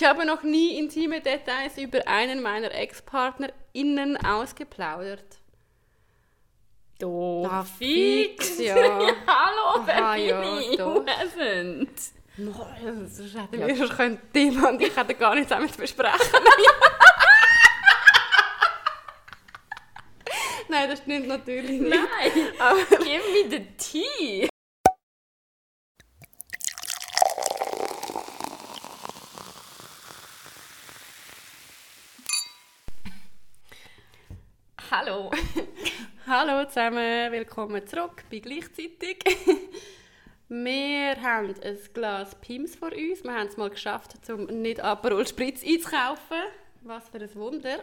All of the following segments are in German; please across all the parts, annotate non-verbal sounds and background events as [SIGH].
Ich habe noch nie intime Details über einen meiner Ex-PartnerInnen ausgeplaudert. Doch, Ah, fix, [LAUGHS] ja. Hallo, wer Aha, ja, doch. Who hasn't? Sonst hätten wir schon können, Thema und ich hätten gar nichts zu besprechen. [LAUGHS] Nein, das stimmt natürlich nicht. Nein, Aber give me the tea. Hallo. [LAUGHS] Hallo zusammen, willkommen zurück bei gleichzeitig. [LAUGHS] Wir haben ein Glas Pims vor uns. Wir haben es mal geschafft, um nicht Aperol Spritz einzukaufen. Was für ein Wunder.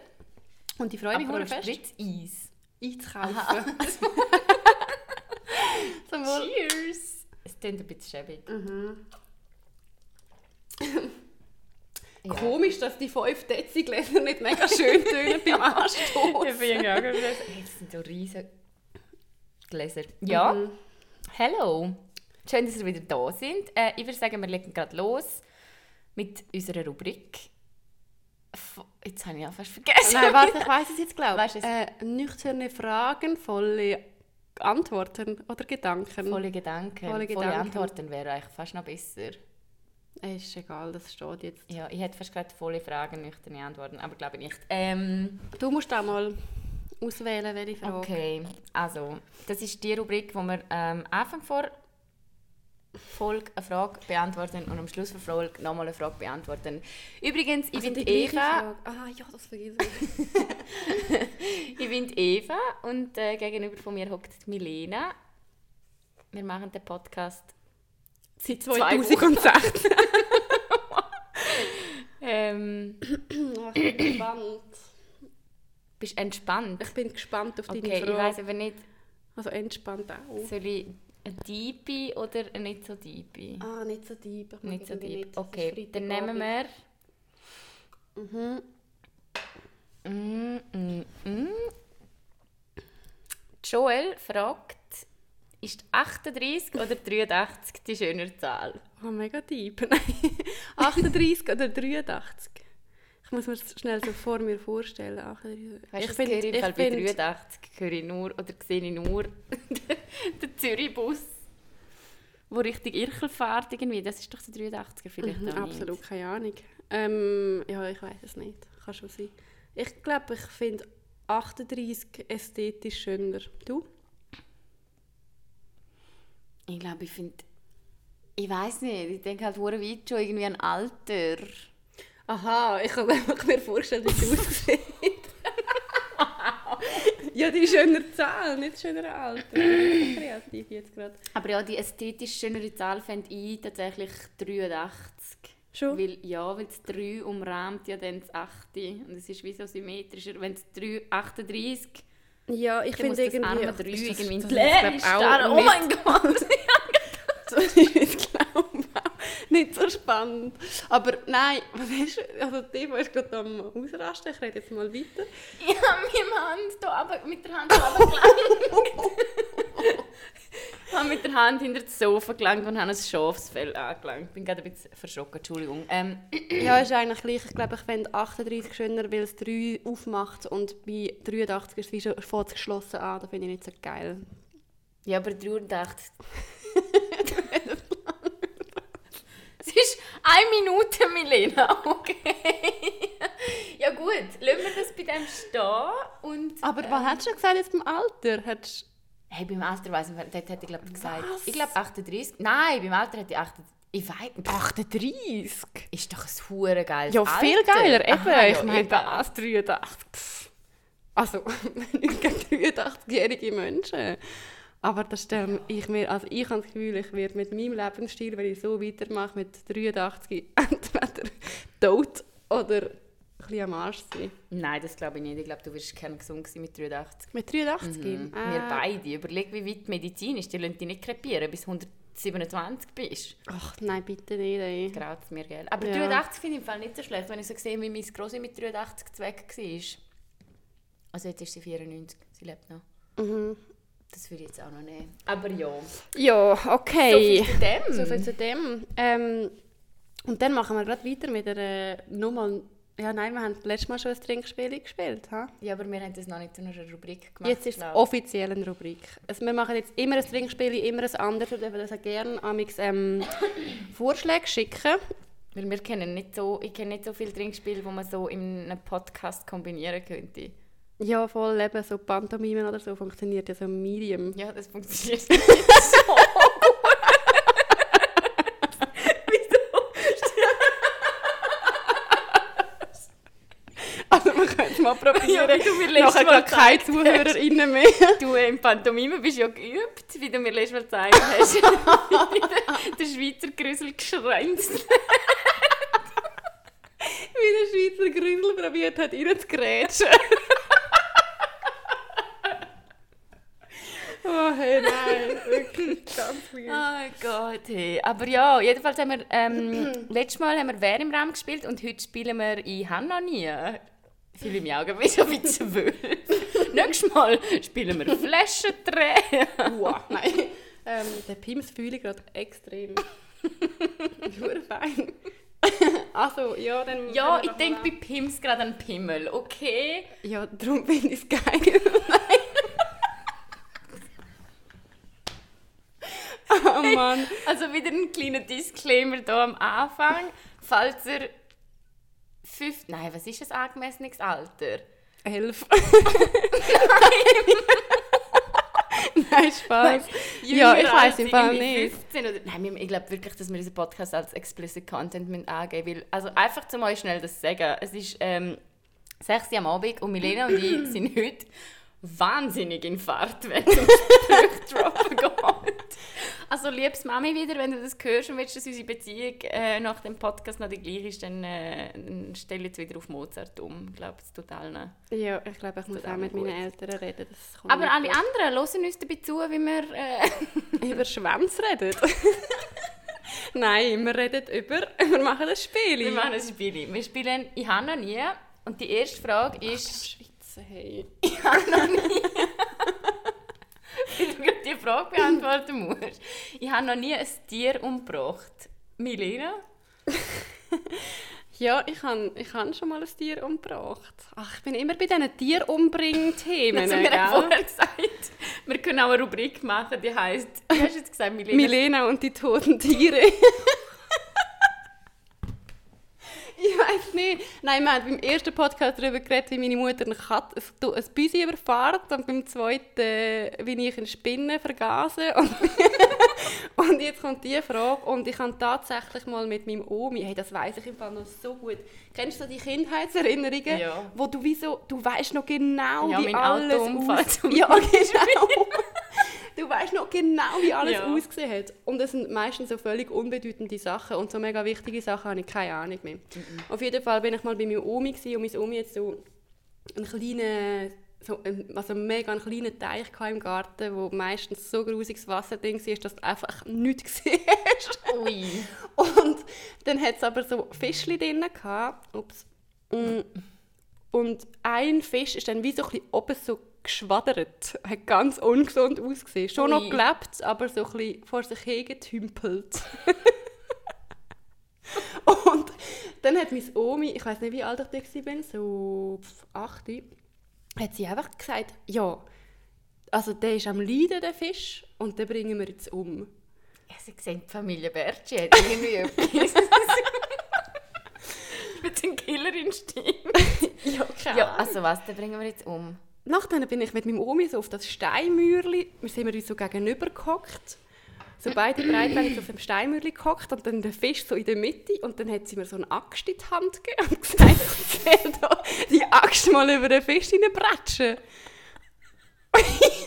Und ich freue mich Aperol fest, Spritz-Eis. einzukaufen. [LAUGHS] Zum Wohl. Cheers. Es klingt ein bisschen schäbig. Ja. Komisch, dass die 5 Dezi-Gläser nicht mega schön tönen beim [LAUGHS] Anstoßen. Ich bin auch gerade hey, Das sind so riesige Gläser. Ja, Mhm. hallo. Schön, dass ihr wieder da sind. Äh, ich würde sagen, wir legen gerade los mit unserer Rubrik. Jetzt habe ich ja fast vergessen. Nein, warte, ich weiß es jetzt, glaube ich. Äh, nüchterne Fragen, volle Antworten oder Gedanken. Volle Gedanken. Volle Volle, Gedanken. Antworten wäre eigentlich fast noch besser. Ist egal, das steht jetzt. Ja, ich hätte fast gerade volle Fragen, nüchterne Antworten, aber glaube ich nicht. Ähm, Du musst auch mal auswählen, welche Frage. okay, also, das ist die Rubrik, wo wir ähm, Anfang vor Folge eine Frage beantworten und am Schluss der Folge nochmal eine Frage beantworten. Übrigens, ich Also bin Eva. Ah ja, das vergesse ich. [LAUGHS] Ich bin Eva und äh, gegenüber von mir hockt Milena. Wir machen den Podcast. Seit Zwei 2016. [LAUGHS] Ähm, Ach, ich bin gespannt. bist entspannt? Ich bin gespannt auf deine Okay, ich Frage. weiß aber nicht, Also entspannt auch. soll ich ein Deepi oder ein nicht so Deepi? Ah, nicht so deep. Ich mag nicht so deep. nicht. Okay, dann nehmen wir. Mhm. Mm, mm, mm. Joel fragt, ist 38 oder 83 die schönere Zahl? Oh, mega deep. [LAUGHS] Nein. 38 oder 83? Ich muss mir das schnell so vor mir vorstellen. 38. Weißt ich Fall bei find- 83 höre ich nur, oder sehe ich nur [LAUGHS] den Zürich-Bus, wo Richtung Irchel fährt irgendwie. Das ist doch der 83er vielleicht Mhm, auch nicht. absolut keine Ahnung. Ähm, ja, ich weiß es nicht. Kann schon sein. Ich glaube, ich finde 38 ästhetisch schöner. Du? Ich glaube, ich finde... Ich weiß nicht, ich denke halt sehr weit schon irgendwie an Alter. Aha, ich kann mir vorstellen, wie sie aussieht. [LAUGHS] ja, die schöner Zahl, nicht schöner Alter. Kreativ jetzt gerade. Aber ja, die ästhetisch schönere Zahl fände ich tatsächlich 83. Schon? Weil, ja, weil das 3 umrahmt ja dann das 8. Und es ist wie so symmetrischer. Wenn das 3, 38, Ja, ich finde das irgendwie... 3 ist das- irgendwie das die ist, auch. Oh mein Gott! Das [LAUGHS] ich glaube, auch nicht so spannend. Aber nein, [LAUGHS] was ist, also Timo ist gerade am Ausrasten. Ich rede jetzt mal weiter. Ich habe meine Hand hier aber mit der Hand runtergelangt. [LAUGHS] ich habe mit der Hand hinter das Sofa gelangt und habe ein Schafsfell angelangt. Ich bin gerade ein bisschen verschrocken, Entschuldigung. Ähm, Ja, ist eigentlich gleich. Ich glaube, ich fände 38 schöner, weil es 3 aufmacht und bei 83 ist es wie schon fängt geschlossen an. Das finde ich nicht so geil. ja, aber 83... [LAUGHS] Es ist eine Minute, Milena, okay. ja gut, lassen wir das bei dem stehen und... Aber was hast du schon gesagt jetzt beim Alter? Hättest Hey, beim Alter weiss ich nicht, dort hätte ich glaube gesagt... Was? Ich glaube 38... Nein, beim Alter hätte ich 38... Ich weiß nicht. 38? Ist doch ein hure geiles Ja, Alter. viel geiler. Eben, Aha, ich ja, meine, das 83. Pff. Also, [LAUGHS] nicht gegen 83-jährige Menschen. Aber das stelle ich mir, also ich habe das Gefühl, ich werde mit meinem Lebensstil, wenn ich so weitermache, mit 83 [LAUGHS] entweder tot oder bisschen am Arsch sein. Nein, das glaube ich nicht. Ich glaube, du wirst kein gesund gewesen mit 83. Mit 83? Mhm. Ah. Wir beide. Überleg, wie weit die Medizin ist. Die lassen dich nicht krepieren, bis 127 bist. Ach nein, bitte nicht. Ey. Graut mir, gell? Aber Ja. 83 finde ich im Fall nicht so schlecht, wenn ich so sehe, wie meine Grosse mit 83 weg war. Also jetzt ist sie 94. Sie lebt noch. Mhm. Das würde ich jetzt auch noch nehmen. Aber ja. Ja, okay. So viel zu dem. So viel zu dem. Ähm, Und dann machen wir gerade weiter mit der nochmal. Ja, nein, wir haben letztes Mal schon ein Trinkspiel gespielt. Ha? Ja, aber wir haben das noch nicht zu einer Rubrik gemacht. Jetzt ist es offiziell eine Rubrik. Also wir machen jetzt immer ein Trinkspiel, immer ein anderes. Wir dürfen das auch gerne amix, ähm, [COUGHS] Vorschläge schicken. Weil wir kennen nicht so, ich kenne nicht so viele Trinkspiele, die man so in einem Podcast kombinieren könnte. Ja, voll eben so Pantomimen oder so funktioniert ja so medium. Ja, das funktioniert nicht [LAUGHS] so Also wir können es mal [LAUGHS] probieren. Ja, wie du mir letztes Nachher Mal keine ZuhörerInnen mehr. [LAUGHS] Du im Pantomime bist ja geübt, wie du mir letztes Mal gezeigt hast. [LAUGHS] der, Schweizer Grüssel geschränzt. Wie der Schweizer Grüssel probiert hat, reinzugrätschen. oh hey, nein. Wirklich ganz weird. Oh Gott, hey. Aber ja, jedenfalls haben wir, ähm, letztes Mal haben wir «Wer im Raum» gespielt und heute spielen wir «Ich habe noch nie». Fühle ich mich auch ein bisschen wie zwölf. [LAUGHS] Nächstes Mal spielen wir «Flaschendrehen». Wow, nein. Ähm, den Pims fühle ich gerade extrem. [LAUGHS] Nur fein. also, ja, dann... Ja, ich denke bei Pims gerade an Pimmel, okay? Ja, darum finde ich es geil. [LAUGHS] oh Mann. Also wieder ein kleiner Disclaimer hier am Anfang. Falls ihr fünf... Nein, was ist das angemessenes Alter? Elf. [LAUGHS] Nein, Spaß. Ja, ich weiß im Fall nicht. 15 oder, nein, ich glaube wirklich, dass wir diesen Podcast als explicit Content müssen angeben müssen. Also einfach zum euch schnell das sagen. Es ist ähm, 6 Uhr am Abend und Milena und ich [CLEARS THROAT] sind heute wahnsinnig in Fahrt, wenn es um Sprüche [LAUGHS] droppen geht. Also liebes Mami wieder, wenn du das hörst und willst, dass unsere Beziehung äh, nach dem Podcast noch die gleiche ist, dann, äh, dann stell jetzt wieder auf Mozart um. Ich glaube, es tut allen. Ja, ich glaube, ich muss auch mit auch meinen gut. Eltern reden. Aber alle gut. anderen hören uns dabei zu, wie wir... Äh, [LAUGHS] über Schwänze reden. [LAUGHS] Nein, wir reden über... [LAUGHS] Wir machen ein Spiel. Wir machen ein Spiel. Wir spielen «Ich habe noch nie» und die erste Frage ist, Schweizer, hey. wie du gerade die Frage beantworten musst. «Ich habe noch nie ein Tier umgebracht». Milena? [LAUGHS] Ja, ich habe ich han schon mal ein Tier umgebracht. Ach, ich bin immer bei diesen Tierumbringen-Themen, wir haben gell? vorher gesagt, wir können auch eine Rubrik machen, die heisst, wie hast du jetzt gesagt, Milena? Milena und die toten Tiere. [LAUGHS] [LAUGHS] ich weiß nicht. Nein, wir haben beim ersten Podcast darüber geredet, wie meine Mutter eine Katze, ein, ein Büsi überfährt und beim zweiten, äh, wie ich eine Spinne vergase. [LAUGHS] Und, und jetzt kommt die Frage und ich habe tatsächlich mal mit meinem Omi, hey, das weiß ich im Fall noch so gut. Kennst du die Kindheitserinnerungen, Ja. wo du wie so, du weißt noch genau, Ja, wie alles Autounfall aus- Ja, [LAUGHS] genau. Du weißt noch genau, wie alles Ja. ausgesehen hat. Und es sind meistens so völlig unbedeutende Sachen und so mega wichtige Sachen habe ich keine Ahnung mehr. Auf jeden Fall bin ich mal bei meiner Omi gewesen, und meine Omi jetzt so einen kleinen, so ein, also mega einen kleinen Teich im Garten, wo meistens so grusiges Wasser drin war, dass du einfach nichts [LAUGHS] gesehen hast. Ui. Und dann hat es aber so Fischchen drin gehabt. Ups. Mm. Und ein Fisch ist dann wie so ein bisschen oben so geschwadert. Hat ganz ungesund ausgesehen. Schon noch Ui. gelebt, aber so ein bisschen vor sich hingetümpelt. [LAUGHS] Und dann hat meine Omi, ich weiß nicht, wie alt ich da war, so 8, hat sie einfach gesagt, ja, also der ist am Leiden, der Fisch, und den bringen wir jetzt um. Ja, sie sehen die Familie Bertschi hat irgendwie [LAUGHS] etwas. [LAUGHS] Mit dem Killerinstinkt. Ja, keine Ja, also was, den bringen wir jetzt um. Nachdem bin ich mit meinem Omi so auf das Steinmürli, wir sind uns so gegenüber gehockt, so beide breitbeinig auf dem Steinmürli gehockt und dann der Fisch so in der Mitte und dann hat sie mir so eine Axt in die Hand gegeben und [LAUGHS] gesagt, ich da die Axt mal über den Fisch hineinbretschen. [LAUGHS]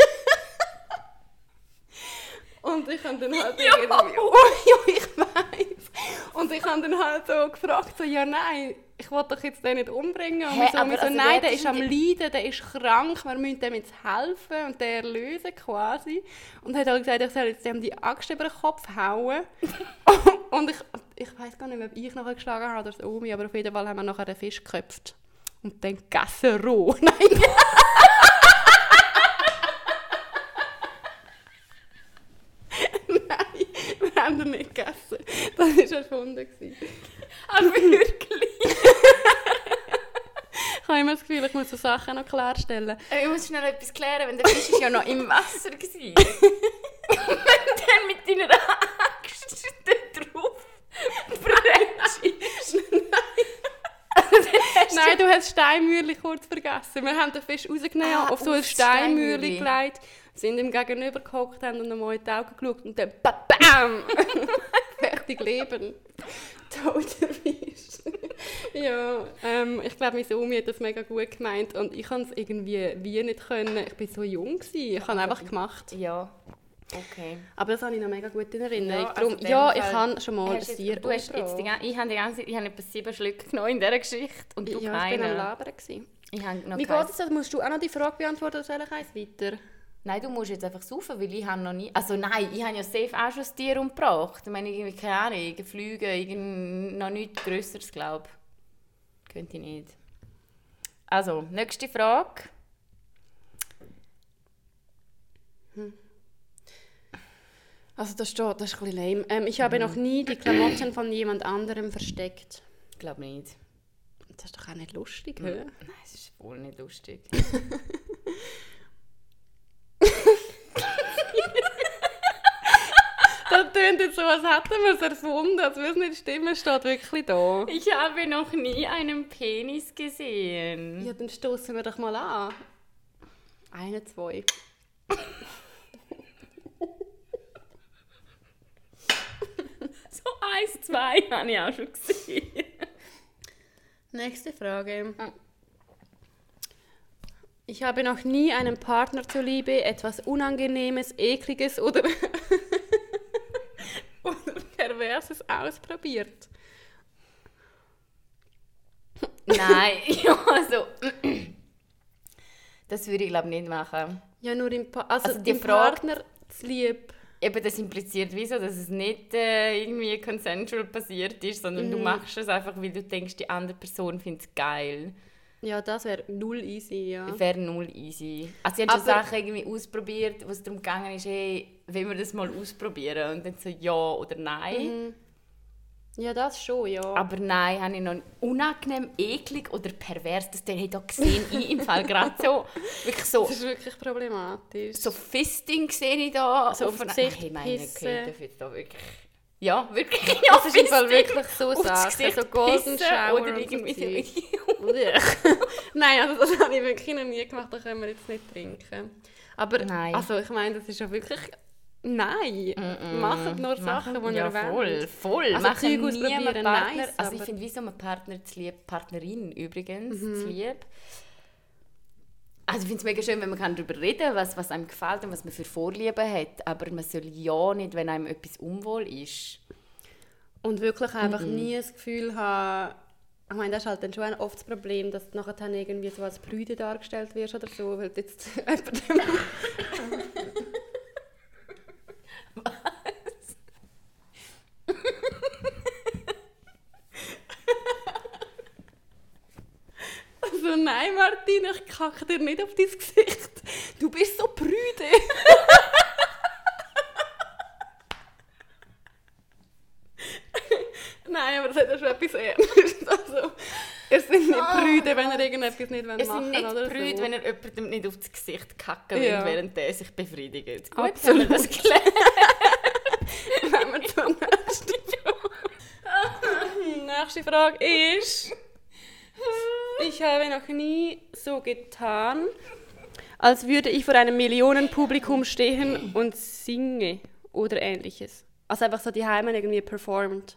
Und ich habe dann halt [LAUGHS] irgendwie, [LAUGHS] oh, ja, ich weiß. Und ich habe dann halt so gefragt, so, ja nein, ich will doch jetzt den nicht umbringen. Und Hä, so, aber so also nein, der ist am Leiden, der ist krank, wir müssen dem jetzt helfen und den erlösen quasi. Und hat halt gesagt, ich soll jetzt dem die Axt über den Kopf hauen. [LAUGHS] und ich, ich weiß gar nicht, ob ich nachher geschlagen habe oder Omi, aber auf jeden Fall haben wir nachher den Fisch geköpft. Und dann gegessen roh. Nein. Nein, wir haben ihn [LAUGHS] nicht gegessen. Das war erfunden. gewesen. Ah, [LAUGHS] wirklich? Ich habe immer das Gefühl, ich muss so Sachen noch klarstellen. Ich muss schnell etwas klären, wenn der Fisch ist ja noch im Wasser war. wenn [LAUGHS] dann mit deiner Axt da drauf brennst. Nein, du hast Steinmürli kurz vergessen. Wir haben den Fisch rausgenommen, Ah, auf so ein aufs Steinmürli Steinmürli. gelegt, sind ihm gegenüber gehockt, haben ihm mal in die Augen geschaut und dann ba- BAM! [LAUGHS] Fertig leben. Toter Fisch. [LAUGHS] ja, ähm, ich glaube, meine Omi hat das mega gut gemeint und ich konnte es irgendwie wie nicht können. Ich war so jung, gewesen. ich habe einfach gemacht. Ja, okay. Aber das habe ich noch mega gut in Erinnerung. Ja, also Darum, ja, ich habe schon mal ein Tier du hast jetzt die, ich habe die ganze ich habe etwa sieben Schlücke genommen in dieser Geschichte und du Ja, ich bin keine. am Labern. Gewesen. Ich habe noch Wie geht es? jetzt? Musst du auch noch die Frage beantworten oder soll ich eins weiter? Nein, du musst jetzt einfach saufen, weil ich habe noch nie... Also nein, ich habe ja safe auch schon ein Tier umgebracht. Ich meine, irgendwie, keine Ahnung, Flüge, irgend, noch nichts Größeres, glaube ich. Könnte ich nicht. Also, nächste Frage. Also das steht, das ist ein bisschen lame. Ähm, ich habe noch nie die Klamotten von jemand anderem versteckt. Ich glaube nicht. Das ist doch auch nicht lustig, hä? Nein, es ist wohl nicht lustig. [LAUGHS] Das tönt jetzt so, als hätten wir es erfunden, als würde es nicht stimmen, steht wirklich da. Ich habe noch nie einen Penis gesehen. Ja, dann stoßen wir doch mal an. Eine, zwei. [LAUGHS] So eins, zwei habe ich auch schon gesehen. Nächste Frage. Ich habe noch nie einem Partner zuliebe etwas Unangenehmes, Ekliges oder, [LAUGHS] oder Perverses ausprobiert. Nein, [LAUGHS] ja, also... Das würde ich glaube nicht machen. Ja, nur im, pa also Also die Frage- Partner zu lieb. Eben, das impliziert wieso, dass es nicht äh, irgendwie consensual passiert ist, sondern du machst es einfach, weil du denkst, die andere Person findet es geil. Ja, das wäre null easy, ja. Wäre null easy. Also ich habe schon Aber- Sachen irgendwie ausprobiert, wo es darum gegangen ist, hey, wollen wir das mal ausprobieren? Und dann so ja oder nein. Ja, das schon, ja. Aber nein, habe ich noch unangenehm, eklig oder pervers, das der hat da gesehen, ich im Fall gerade so, [LAUGHS] wirklich so, das ist wirklich problematisch. so Fisting sehe ich da. So auf aufs Gesicht Hey, meine pissen. Güte, darf jetzt da wirklich... Ja, wirklich, ja, das ist im Fall wirklich so Sachen, so Golden Shower oder und so irgendwie so. [LAUGHS] Nein, also das habe ich wirklich noch nie gemacht, da können wir jetzt nicht trinken. Aber Nein. also ich meine, das ist ja wirklich... Nein, macht nur Sachen, die ja, ihr voll, wollt. voll. Also Machen ausprobieren, Partner. nice, also ich finde, wieso man Partner zu lieb, Partnerin übrigens Mhm. zu lieb. Also ich finde es mega schön, wenn man kann darüber reden kann, was, was einem gefällt und was man für Vorlieben hat. Aber man soll ja nicht, wenn einem etwas unwohl ist. Und wirklich einfach nie das Gefühl haben... Ich meine, das ist halt dann schon oft das Problem, dass du nachher dann irgendwie so als Brüde dargestellt wirst oder so, weil jetzt [LAUGHS] jemandem... [LAUGHS] Also nein, Martin, ich kacke dir nicht auf dein Gesicht. Du bist so prüde. [LAUGHS] nein, aber das hat ja schon etwas Ernstes. Also, ihr seid nicht prüde, wenn ihr irgendetwas nicht machen sind nicht oder Brüder, so. wenn er jemandem nicht aufs Gesicht kacken Ja. will, während er sich befriedigt. Gut, Absolut. haben wir das gelernt. Wenn [LAUGHS] wir zur nächsten Frage. [LAUGHS] nächste Frage ist: Ich habe noch nie so getan, als würde ich vor einem Millionenpublikum stehen und singe oder ähnliches. Also einfach so die Heimen irgendwie performt.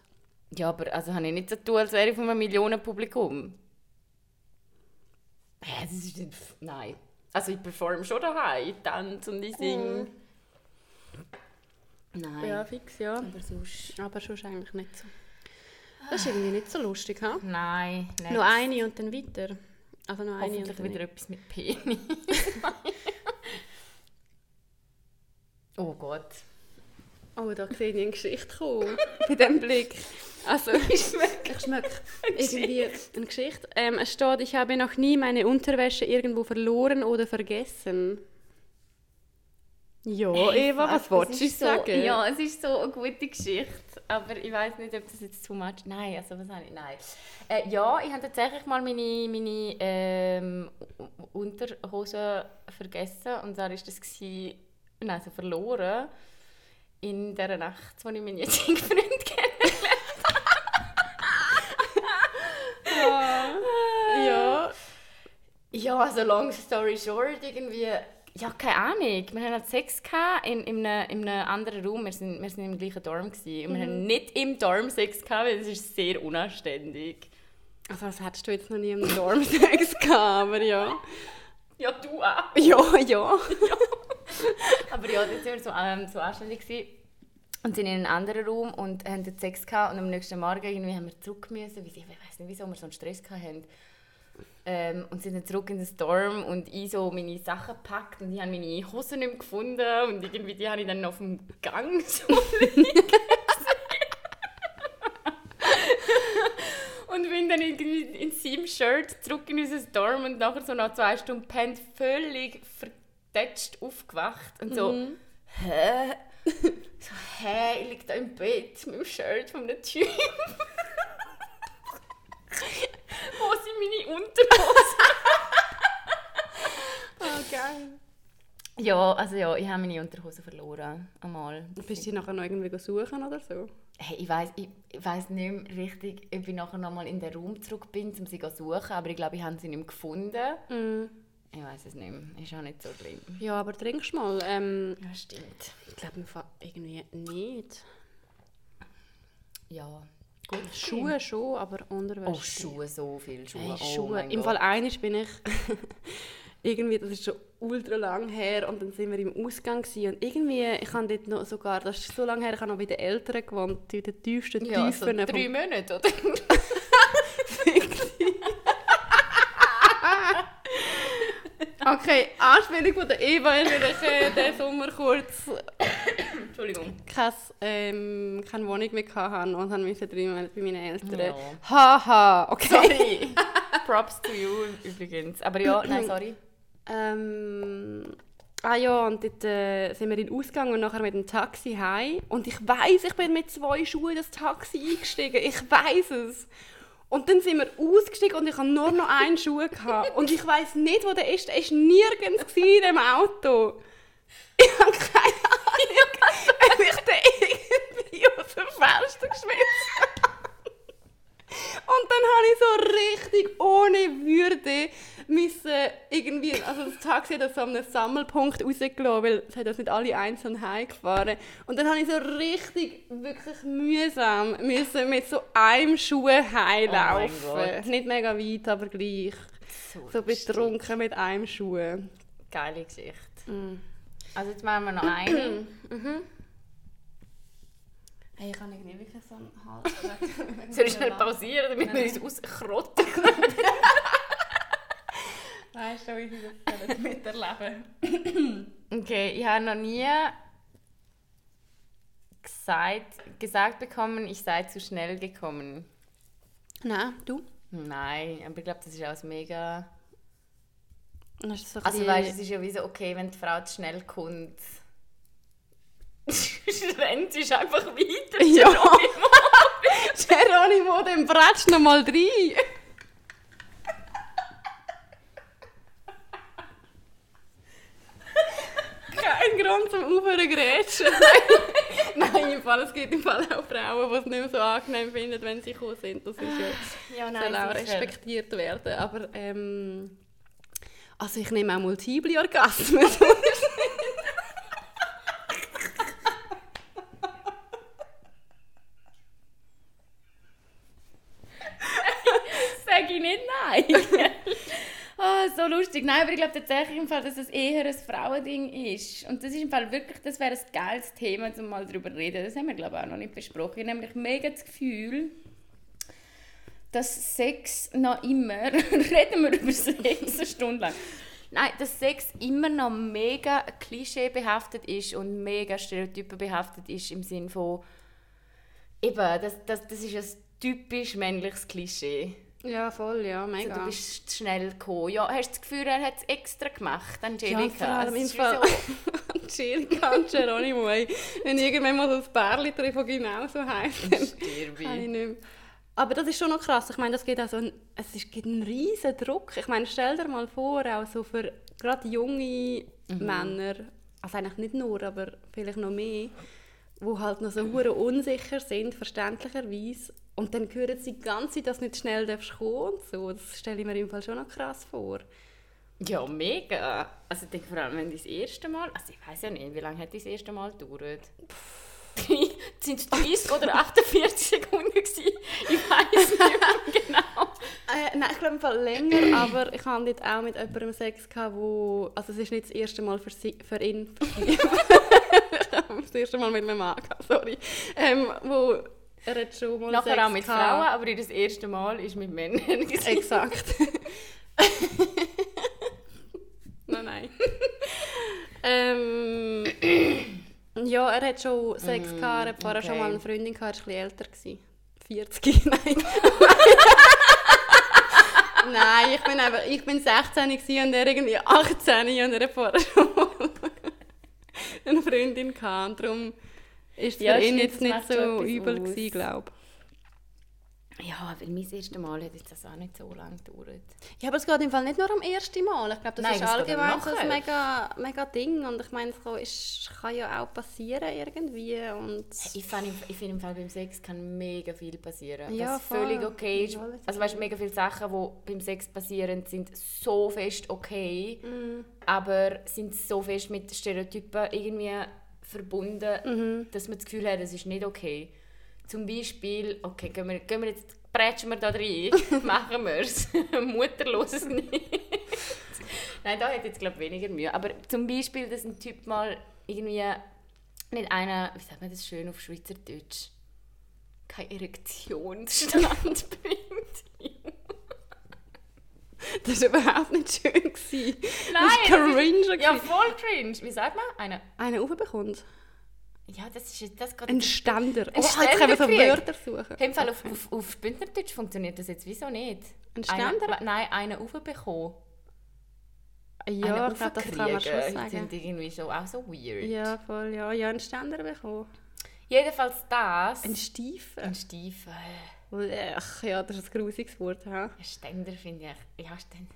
Ja, aber also habe ich nicht so tun, als wäre ich von einem Millionenpublikum. Das ist nicht... Nein. Also ich performe schon daheim, ich tanze und ich singe. Nein. Ja, fix, ja. Aber sonst... Aber sonst eigentlich nicht so. Das ist irgendwie nicht so lustig, ha? Nein, nicht. Nur eine und dann weiter. Also nur eine und Hoffentlich dann wieder etwas mit Penis. [LAUGHS] oh Gott. Oh, da sehe ich eine Geschichte kommen. [LAUGHS] Bei diesem Blick. Also, ich schmecke. Ich schmecke irgendwie eine Geschichte. Ähm, es steht, ich habe noch nie meine Unterwäsche irgendwo verloren oder vergessen. Ja, Eva, was wolltest du so, sagen? Ja, es ist so eine gute Geschichte. Aber ich weiß nicht, ob das jetzt zu much... Nein, also was habe ich? Nein. Äh, ja, ich habe tatsächlich mal meine, meine ähm, Unterhose vergessen und zwar war das, gewesen, nein, also verloren in der Nacht, wo ich meinen [LAUGHS] jetzigen Freund kennengelernt [LAUGHS] Ja. Ja, also long story short, irgendwie, ja, keine Ahnung. Wir hatten halt Sex gehabt in, in, einem, in einem anderen Raum. Wir sind, wir sind im gleichen Dorm. Gewesen. Und wir haben nicht im Dorm Sex gehabt, weil es ist sehr unanständig. Also das hättest du jetzt noch nie im Dorm [LAUGHS] Sex gehabt, aber ja. Ja, du auch. [LAUGHS] Ja, [LAUGHS] ja. Aber ja, dann sind wir so, ähm, so anständig gewesen. und sind in einem anderen Raum und haben Sex gehabt. Und am nächsten Morgen irgendwie haben wir zurück müssen. Ich weiß nicht, wieso wir so einen Stress haben. Ähm, und sind dann zurück in den Storm und ich so meine Sachen gepackt und ich habe meine Hosen nicht mehr gefunden und irgendwie die habe ich dann auf dem Gang [LAUGHS] so Und bin dann irgendwie in seinem Shirt zurück in unser Dorm und nachher so nach zwei Stunden pennt, völlig verdetscht aufgewacht und so, hä? So, hä, ich liege da im Bett mit dem Shirt von einem Typ. [LAUGHS] Wo sind meine Unterhosen? Oh, [LAUGHS] geil. Ja, also ja, ich habe meine Unterhosen verloren. Einmal. Bist du nachher noch irgendwie suchen oder so? Hey, ich weiß ich, ich weiss nicht mehr richtig, ob ich nachher noch mal in den Raum zurück bin, um sie zu suchen, aber ich glaube, ich habe sie nicht mehr gefunden. Ich weiß es nicht mehr. Ist auch nicht so schlimm. Ja, aber trinkst mal. Ähm, Ja, stimmt. ich glaube irgendwie nicht. Ja. Gut. Schuhe schon, aber Unterwäsche. Oh, Schuhe, so viele Schuhe. Hey, oh Schuhe. mein Im. Fall eines bin ich [LAUGHS] irgendwie, das ist schon ultra lang her und dann sind wir im Ausgang gewesen. und irgendwie, ich habe dort noch sogar, das ist so lange her, ich habe noch bei den Eltern gewohnt, in den tiefsten Ja, so Tiefen drei Monate, oder? [LAUGHS] [LAUGHS] Okay, Anspielung von der Eva, weil ich diesen Sommer kurz Entschuldigung. kein, ähm, keine Wohnung mehr hatte und dann musste drei Monate bei meinen Eltern. Ja. Haha, okay. Sorry. [LAUGHS] Props to you übrigens. Aber ja, nein, sorry. Ähm, ah ja, und dort äh, sind wir in den Ausgang und nachher mit dem Taxi heim. Und ich weiß, ich bin mit zwei Schuhen in das Taxi eingestiegen. Ich weiß es. Und dann sind wir ausgestiegen und ich hatte nur noch einen Schuh. Gehabt. Und ich weiß nicht, wo der ist. Der war nirgends in dem Auto. Ich habe keine Ahnung, ob ich den irgendwie aus dem Fenster habe. Und dann habe ich so richtig ohne Würde müssen irgendwie, also das Taxi hat das so an einem Sammelpunkt rausgelassen, weil es hat das nicht alle einzeln heimgefahren. Und dann habe ich so richtig, wirklich mühsam müssen mit so einem Schuh heimlaufen. Oh nicht mega weit, aber gleich. So betrunken mit einem Schuh. Geile Geschichte. Also jetzt machen wir noch eine. [CLEARS THROAT] Hey, ich kann nicht wirklich so [LAUGHS] einen Hals. Soll ich schnell pausieren, damit wir uns auskrotten [LAUGHS] Weißt du, wie ich das miterleben? [COUGHS] Okay, ich habe noch nie gesagt, gesagt bekommen, ich sei zu schnell gekommen. Nein, du? Nein, aber ich glaube, das ist auch mega... Das ist so Also weißt, es ist ja wie so, okay, wenn die Frau zu schnell kommt, [LAUGHS] rennt sie einfach weiter. Ja. Geronimo. [LAUGHS] Geronimo, dann bratsch noch mal rein. Kein Grund zum Aufhören zu grätschen. [LAUGHS] Nein, im Fall, es gibt im Fall auch Frauen, die es nicht mehr so angenehm finden, wenn sie gekommen sind. Das ist ja, Ja, soll auch respektiert werden. Aber ähm, also ich nehme auch multiple Orgasmen. Sag ich nicht nein. Ah, so lustig. Nein, aber ich glaube tatsächlich im Fall, dass es eher ein Frauending ist. Und das ist im Fall wirklich, das wäre ein geiles Thema, um mal darüber zu reden. Das haben wir, glaube ich, auch noch nicht besprochen. Ich habe nämlich mega das Gefühl, dass Sex noch immer, [LAUGHS] reden wir über Sex eine Stunde lang, Nein, dass Sex immer noch mega klischeebehaftet ist und mega stereotypenbehaftet ist im Sinn von, eben, das, das, das ist ein typisch männliches Klischee. Ja, voll, ja, Also, mega. du bist zu schnell gekommen. Ja, hast du das Gefühl, er hat es extra gemacht, Angelika? Ja, vor allem Also, im es ist Fall. wie [LAUGHS] Angelica und Geronimo. Wenn irgendwann mal so ein Bärli treffen, die genau so heisst, dann Stirbi. kann ich nicht mehr. Aber das ist schon noch krass. Ich meine, das gibt auch so ein, es ist, gibt einen riesen Druck. Ich meine, stell dir mal vor, auch so für gerade junge Männer, also eigentlich nicht nur, aber vielleicht noch mehr, die halt noch so hure unsicher sind, verständlicherweise. Und dann hören sie die ganze Zeit, dass du nicht schnell darfst kommen und so. Das stelle ich mir im Fall schon noch krass vor. Ja, mega. Also ich denke vor allem, wenn das erste Mal, also ich weiß ja nicht, wie lange hat das erste Mal gedauert? [LAUGHS] Sind es 30 oder 48 Sekunden gewesen? Ich weiß nicht mehr [LAUGHS] genau. Äh, nein, ich glaube im Fall länger, aber ich hatte dort auch mit jemandem Sex, gehabt, wo, also es ist nicht das erste Mal für, sie, für ihn, [LAUGHS] [LAUGHS] das erste Mal mit meinem Mann sorry, ähm, wo er hat schon mal Nachher Sex auch mit gehabt. Frauen, aber das erste Mal ist mit Männern. [LAUGHS] Exakt. [LAUGHS] nein, nein. ähm, ja, er hat schon Sex gehabt, er hat vorher schon okay. mal eine Freundin gehabt, er war ein bisschen älter. Gewesen. 40, nein. nein, ich bin, einfach, ich bin 16 gewesen und er irgendwie 18 und er hat vorher schon mal [LAUGHS] eine Freundin gehabt. Und darum ist es Ja, für ihn jetzt nicht so übel glaube Ja, weil mein erstes Mal hat jetzt das auch nicht so lange gedauert. Ja, aber es geht im Fall nicht nur am ersten Mal. Ich glaube, das Nein, ist das allgemein so ein mega, mega Ding. Und ich meine, es kann, ja auch passieren irgendwie. Und Ich finde ich find im Fall beim Sex kann mega viel passieren. Ja, was völlig okay ist. Das Also weißt, mega viele Sachen, die beim Sex passieren, sind so fest okay, Mhm. aber sind so fest mit Stereotypen irgendwie verbunden, Mhm. dass man das Gefühl hat, das ist nicht okay. Zum Beispiel, okay, gehen wir, gehen wir jetzt, prätschen wir da rein, [LAUGHS] machen wir es. [LAUGHS] Mutterloses nicht. Nein, da hat jetzt glaube ich weniger Mühe. Aber zum Beispiel, dass ein Typ mal irgendwie nicht einer, wie sagt man das schön auf Schweizerdeutsch, keine Erektionsstand [LAUGHS] bringt. das war überhaupt nicht schön. Gewesen. Nein, das war das cringe. Ja, voll cringe. Wie sagt man? Eine, Einen aufbekommt. Ja, das ist das geht Ein Ständer. Ein Oh, jetzt können wir so. Wörter suchen. Im Fall auf, auf, auf Bündnerdeutsch funktioniert das jetzt wieso nicht? Ein Ständer? nein, einen aufbekommen. Ja, ich glaube, das kann man schon sagen. sind irgendwie schon auch so weird. Ja, voll, ja. Ja, einen Ständer bekommen. Jedenfalls das. Ein Stiefel. ein Stiefel. Ach, ja, das ist ein grusiges Wort. Ja, Ein Ständer finde ich. Ja, Ständer.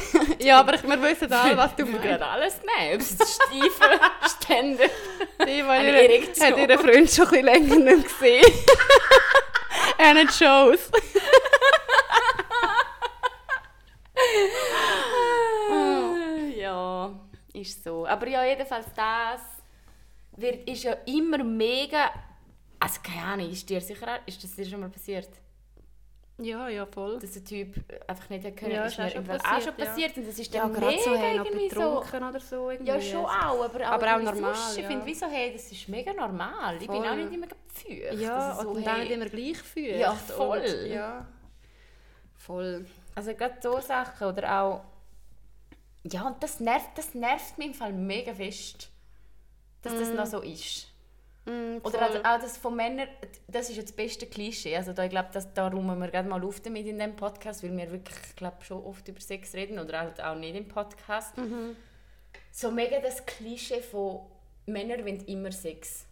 [LAUGHS] ja aber ich, wir wissen alle, was du meinst. gerade alles nebst. Stiefel, Ständer. Die, weil Eine ihr, Erektion. hat ihren Freund schon ein bisschen länger nicht gesehen. er [LAUGHS] nicht Shows. [LAUGHS] ja, ist so. Aber ja, jedenfalls das wird, ist ja immer mega... Also keine Ahnung, ist, dir sicher, ist das dir schon mal passiert? Ja, ja, voll. Dass der Typ einfach nicht hat können, Ja, ist ist auch mir schon auch passiert, schon ja. passiert. Und das ist Ja, dann gerade mega so hey, noch irgendwie so... betrunken oder so. Irgendwie. Ja, schon auch, aber auch Aber auch normal, sonst. Ich ja. finde, wieso, hey, das ist mega normal. Ich bin Voll. auch nicht immer gepfeucht. Ja, Also und so, dann hey, nicht immer gleich fühlt. Ja, voll. Und, ja, voll. Also gerade so Sachen oder auch... Ja, und das nervt, das nervt mich im Fall mega fest, dass das noch so ist. Mm, Oder also auch das von Männern, das ist ja das beste Klischee. Also da, ich glaube, da räumen wir gerade mal auf damit in dem Podcast, weil wir wirklich, ich glaube, schon oft über Sex reden oder halt auch nicht im Podcast. Mhm. So mega das Klischee von Männer wollen immer Sex.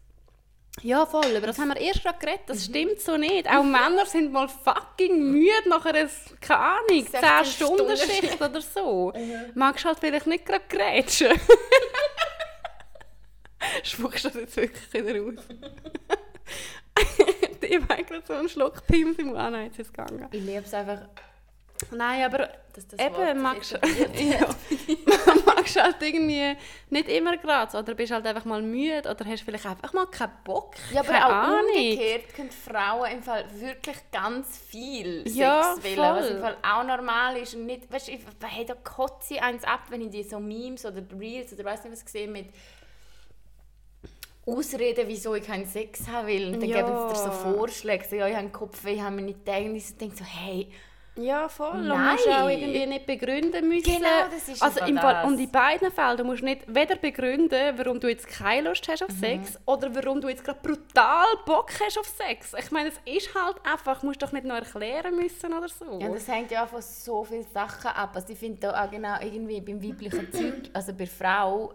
Ja, voll. Über das haben wir erst gerade geredet. Mhm. Das stimmt so nicht. Auch [LAUGHS] Männer sind mal fucking müde nach einer, keine Ahnung, 16 10-Stunden-Schicht oder so. [LAUGHS] Magst du halt vielleicht nicht gerade grätschen. [LAUGHS] [LAUGHS] Spuckst du das jetzt wirklich wieder aus? [LAUGHS] ich habe gerade so einen Schluck Pims im Mund. Nein, jetzt ist es gegangen. Ich liebe es einfach, Nein, aber das eben magst, [LAUGHS] ja, magst du halt irgendwie nicht immer gerade oder bist halt einfach mal müde oder hast vielleicht einfach mal keinen Bock. Ja, aber auch Ahnung. umgekehrt können Frauen im Fall wirklich ganz viel Ja, Sex wollen, voll. was im Fall auch normal ist und nicht, weißt du, ich- hey, da kotze ich eins ab, wenn ich die so Memes oder Reels oder weiß nicht was sehe mit Ausreden, wieso ich keinen Sex haben will und dann Ja. geben sie dir so Vorschläge, so, ja, ich habe einen Kopfweh, ich habe mir nicht gedacht und denke so, hey, Ja, voll. Nein. musst auch irgendwie nicht begründen müssen. Genau, das ist also im Fall. Und in beiden Fällen, du musst nicht weder begründen, warum du jetzt keine Lust hast Mhm. auf Sex oder warum du jetzt gerade brutal Bock hast auf Sex. Ich meine, es ist halt einfach, du musst doch nicht noch erklären müssen oder so. Ja, das hängt ja von so vielen Sachen ab. Also ich finde da auch genau irgendwie beim weiblichen Zeug, also bei Frau,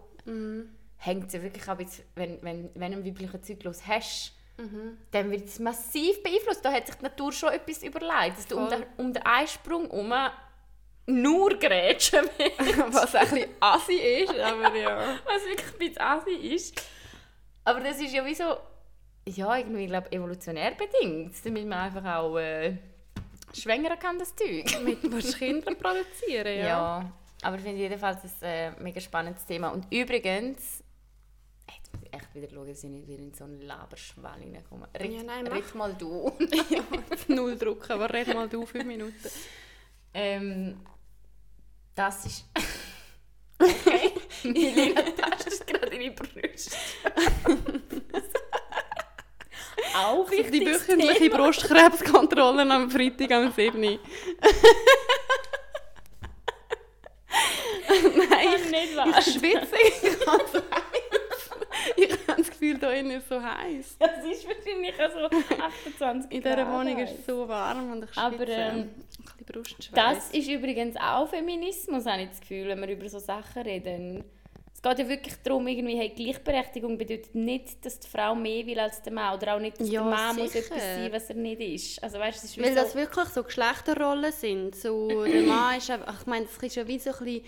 hängt es ja wirklich ab, jetzt, wenn, wenn, wenn du einen weiblichen Zyklus hast, Mhm. dann wird es massiv beeinflusst. Da hat sich die Natur schon etwas überlegt, dass du um den, um den Eisprung herum nur grätschen willst. [LAUGHS] Was ein bisschen assi ist, aber ja. [LAUGHS] was wirklich ein bisschen assi ist. Aber das ist ja wie so, ja, irgendwie, ich glaube, evolutionär bedingt, damit man einfach auch äh, schwängern kann, das Zeug. [LAUGHS] Mit willst Kinder produzieren, ja. Ja, aber ich finde jedenfalls ein äh, mega spannendes Thema. Und übrigens, echt wieder schauen, dass ich nicht wieder in so einen Laberschwall reinkomme. Red, Ja, nein, red mal du. ja. [LAUGHS] Null drücken, aber red mal du fünf Minuten. ähm, das ist... [LAUGHS] okay, Helena tastet gerade in die Brüste. Auch Die wichtiges wöchentliche. Brustkrebskontrolle am Freitag am 7. [LAUGHS] Nein, ich schwitze. Ich so heiß. [LAUGHS] Ich habe das Gefühl, da innen ist so heiß. Das ist wahrscheinlich auch so 28 In dieser Grad Wohnung heiß. ist es so warm und ich schwitze. Aber, ähm, ein bisschen. Das ist übrigens auch Feminismus, habe ich das Gefühl, wenn wir über so Sachen reden. Es geht ja wirklich darum, irgendwie, hey, Gleichberechtigung bedeutet nicht, dass die Frau mehr will als der Mann. Oder auch nicht, dass Ja, der Mann muss etwas sein, was er nicht ist. Also weißt, es ist Weil so, das wirklich so Geschlechterrollen sind. So, der Mann ist einfach, ich meine, das ist ja wie so ein bisschen,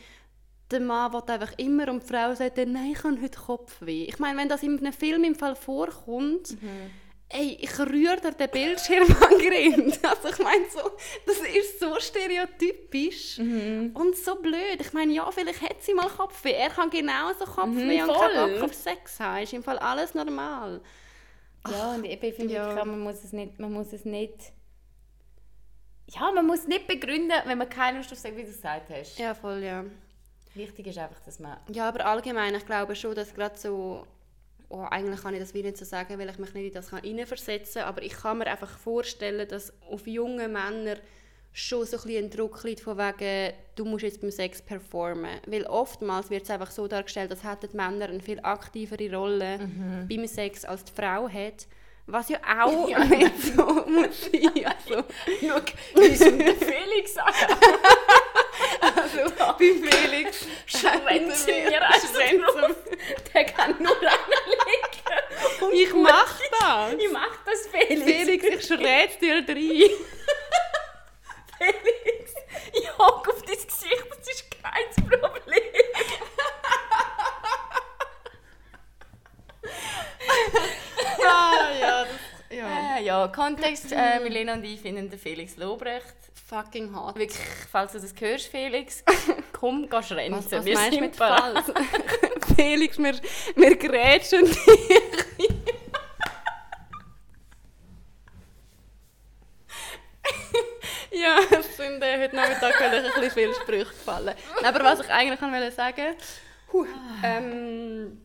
der Mann will einfach immer und die Frau sagt dann, nein, ich habe heute Kopfweh. Ich meine, wenn das in einem Film im Fall vorkommt, Mhm. ey, ich rühre dir den Bildschirm [LAUGHS] an Grind. Also ich meine, so, das ist so stereotypisch Mhm. und so blöd. Ich meine, ja, vielleicht hat sie mal Kopfweh. Er kann genauso Kopfweh Mhm, und keinen Bock auf Sex haben. Ist im Fall alles normal. ja, und eben, ich finde ja. auch, man muss es nicht, man muss es nicht, ja, man muss nicht begründen, wenn man keine Lust auf Sex, wie du gesagt hast. Ja, voll, ja. Wichtig ist einfach, dass man, Ja, aber allgemein, ich glaube schon, dass gerade so, oh, eigentlich kann ich das wie nicht so sagen, weil ich mich nicht in das hineinversetzen kann, aber ich kann mir einfach vorstellen, dass auf junge Männer schon so ein bisschen ein Druck liegt von wegen, du musst jetzt beim Sex performen. Weil oftmals wird es einfach so dargestellt, dass hätten die Männer eine viel aktivere Rolle beim Sex als die Frau hat. Was ja auch Ja. [LAUGHS] nicht so muss sein. Also, schau, wie es Felix sagt. Bei [LAUGHS] Felix Schwänzen wir also Der kann nur reinlegen. Und Ich mach das. Ich mach das, Felix. Felix, ich schräg dir rein. Felix, ich hock auf dein Gesicht, das ist kein Problem. Ah, ja, das, ja. Äh, ja, Kontext, äh, Milena und ich finden den Felix Lobrecht. Fucking hart. Wirklich, falls du das hörst, Felix, [LAUGHS] komm, geh schrenzen. Was, was Wir meinst du sind mit falsch? [LAUGHS] Felix, wir, wir grätschen dich. [LAUGHS] ja, es sind äh, heute Nachmittag ein bisschen viele Sprüche gefallen. Aber was ich eigentlich wollte sagen, huh, ähm,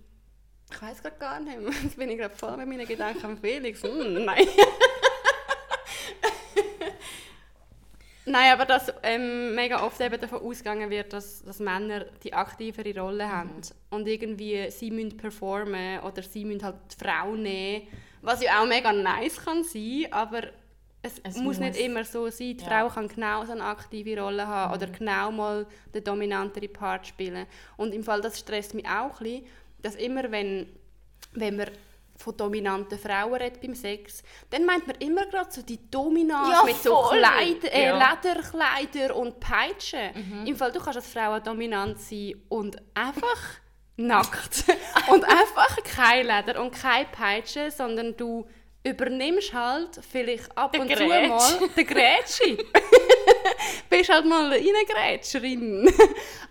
ich weiß gerade gar nicht mehr. Jetzt bin ich gerade voll mit meinen Gedanken an Felix. Hm, nein. Nein, aber dass ähm, mega oft eben davon ausgegangen wird, dass, dass Männer die aktivere Rolle haben und irgendwie sie müssen performen oder sie müssen halt die Frau nehmen, was ja auch mega nice kann sein, aber es, Es muss, nicht muss. immer so sein. Die Ja. Frau kann genau so eine aktive Rolle haben oder genau mal den dominanteren Part spielen. Und im Fall, das stresst mich auch ein bisschen, dass immer wenn, wenn man von dominanten Frauen redet beim Sex, dann meint man immer gerade so die Dominanz Ja, mit so. Kleider, äh, Ja. Lederkleider und Peitschen. Im Fall, du kannst als Frau auch dominant sein und einfach [LAUGHS] nackt. [LAUGHS] und einfach kein Leder und keine Peitsche, sondern du übernimmst halt vielleicht ab Den und zu Grätsch. mal [LAUGHS] den Grätschi. bist halt mal eine Grätscherin.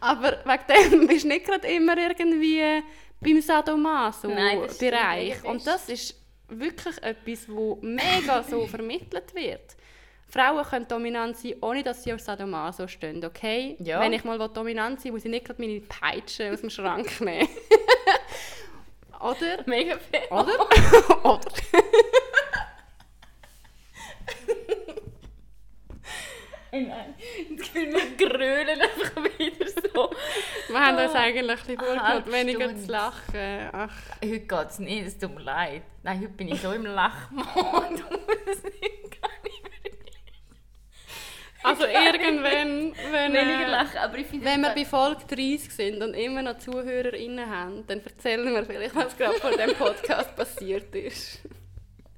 Aber wegen dem bist du nicht gerade immer irgendwie beim Sadomaso-Bereich. Und das ist wirklich etwas, wo mega so [LAUGHS] vermittelt wird. Frauen können dominant sein, ohne dass sie auf Sadomaso stehen, okay? Ja. Wenn ich mal dominant sein will, muss ich nicht gerade meine Peitsche aus dem Schrank [LAUGHS] nehmen. [LAUGHS] Oder? Mega fett. Oder? Oder? Nein, das Gefühl, wir grölen einfach wieder so. Wir haben uns eigentlich ein bisschen vorgenommen, weniger Stunde. zu lachen. Ach, Heute geht es nicht, es tut mir leid. Nein, heute bin ich so im Lachmod. Das [LAUGHS] kann ich wirklich. Also irgendwann, wenn, äh, lachen, aber ich wenn wir bei Folge 30 sind und immer noch ZuhörerInnen haben, dann erzählen wir vielleicht, was gerade vor dem Podcast [LAUGHS] passiert ist.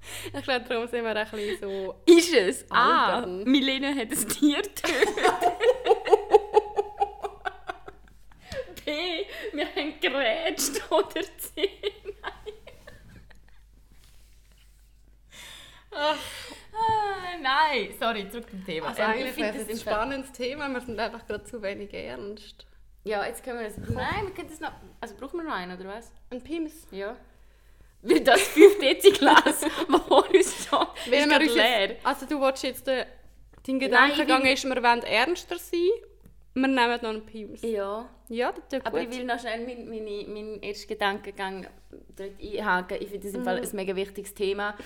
[LAUGHS] Ich glaube, darum sind wir ein bisschen so... Ist es? Ah, Albern. Milena hat ein Tier getötet. [LAUGHS] B, wir haben gerätscht oder C. Ach, ah, nein, sorry, zurück zum Thema. Also Ähm, eigentlich finde wäre es das ein spannendes Thema, wir sind einfach gerade zu wenig ernst. Ja, jetzt können wir das... Nein, wir können das noch... Also brauchen wir noch einen, oder was? Ein Pims. Ja. Weil das 5 Dezi-Glas, das uns schon... Ist gerade leer. Jetzt, also du willst jetzt... Äh, dein Gedankengang ist, wir wollen ernster sein. Wir nehmen noch einen Pims. Ja. Ja, das tut Aber gut. ich will noch schnell meinen mein, mein ersten Gedankengang dort einhaken. Ich finde das im Fall ein mega wichtiges Thema.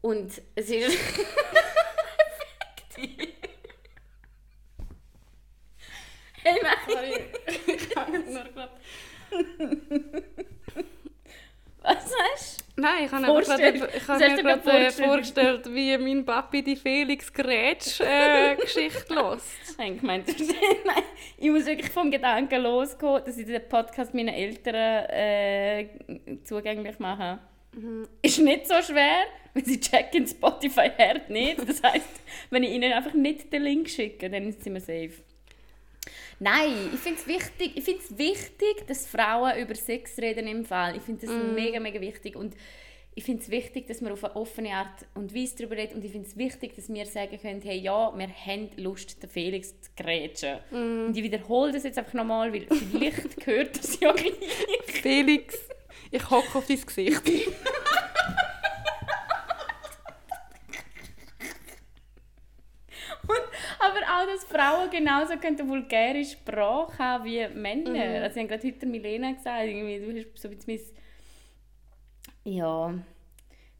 Und es ist... [LAUGHS] [LAUGHS] hey, nein! Sorry, ich kann nur grad... [LAUGHS] Was hast du? Nein, ich habe einfach Vorstell- gerade, ich Was habe hast mir gerade äh, vorgestellt? vorgestellt, wie mein Papi die Felix Grätsch äh. [LAUGHS] Ich habe gemeint, [LAUGHS] nein, ich muss wirklich vom Gedanken losgehen, dass ich den Podcast meinen Eltern äh, zugänglich mache. Ist nicht so schwer, weil sie checken Spotify hart nicht. Das heisst, wenn ich ihnen einfach nicht den Link schicke, dann sind wir safe. Nein, ich finde es wichtig, ich find's wichtig, dass Frauen über Sex reden im Fall. Ich finde das mega, mega wichtig. Und ich finde es wichtig, dass wir auf eine offene Art und Weise darüber reden. Und ich finde es wichtig, dass wir sagen können, hey, ja, wir haben Lust, den Felix zu grätschen. Und ich wiederhole das jetzt einfach nochmal, weil vielleicht [LAUGHS] gehört das ja gleich. Felix, ich hocke auf dein Gesicht. [LAUGHS] Und, aber auch, dass Frauen genauso können eine vulgäre Sprache haben wie Männer. Also, ich habe gerade heute Milena gesagt, irgendwie, du hast so ein bisschen mein, ja,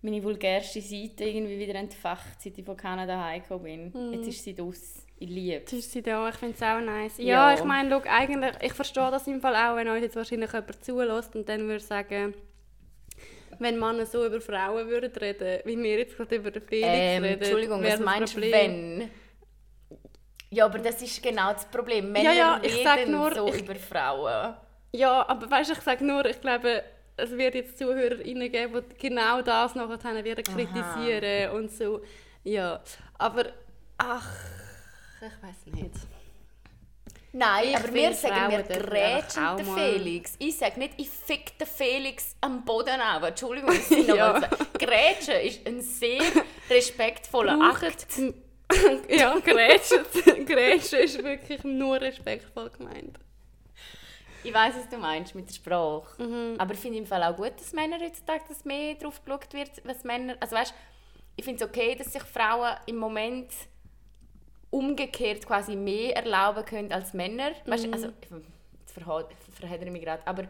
meine vulgärste Seite irgendwie wieder entfacht, seit ich von Kanada heimgekommen bin. Jetzt ist sie draus. Ich liebe ist sie da, ich finde es auch nice. Ja, Ja. ich meine, eigentlich, ich verstehe das im Fall auch, wenn euch jetzt wahrscheinlich jemand zulässt und dann würde sagen, wenn Männer so über Frauen würden reden, wie wir jetzt gerade über den Felix ähm, reden, Entschuldigung, was meinst du, wenn? Ja, aber das ist genau das Problem. Männer ja, ich reden sag nur, so ich- über Frauen. Ja, aber weißt du, ich sage nur, ich glaube, es wird jetzt ZuhörerInnen geben, die genau das nachher werden kritisieren und so. Ja, aber ach, ich weiß nicht. Nein, Ich aber wir sagen, wir grätschen den Felix. Ich sage nicht, ich fick den Felix am Boden auf. Entschuldigung, [LAUGHS] Ja. ja. Grätschen ist ein sehr respektvoller Braucht Akt. [LAUGHS] ja, Grätschen, [LAUGHS] Grätschen ist wirklich nur respektvoll gemeint. Ich weiß, was du meinst mit der Sprache. Mhm. Aber ich finde im Fall auch gut, dass Männer heutzutage dass mehr drauf geschaut wird, was Männer... Also weißt, ich finde es okay, dass sich Frauen im Moment umgekehrt quasi mehr erlauben können als Männer. Weißt, Mhm. also, jetzt verhedere ich mich gerade, aber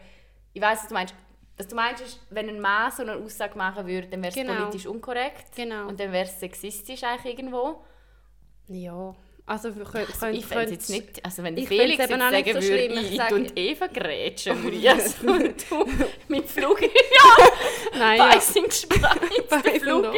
ich weiß, was du meinst. Was du meinst ist, wenn ein Mann so eine Aussage machen würde, dann wäre es Genau. politisch unkorrekt. Genau. Und dann wäre es sexistisch eigentlich irgendwo. Ja, also wir können, Also ich fände es jetzt nicht, also wenn ich Felix jetzt auch nicht sagen so würde, schlimm. Ich ich sage- und Eva grätschen, würde ich also, du [LAUGHS] mit Flug, [LAUGHS] ja, im Gespräch, [LAUGHS] Flug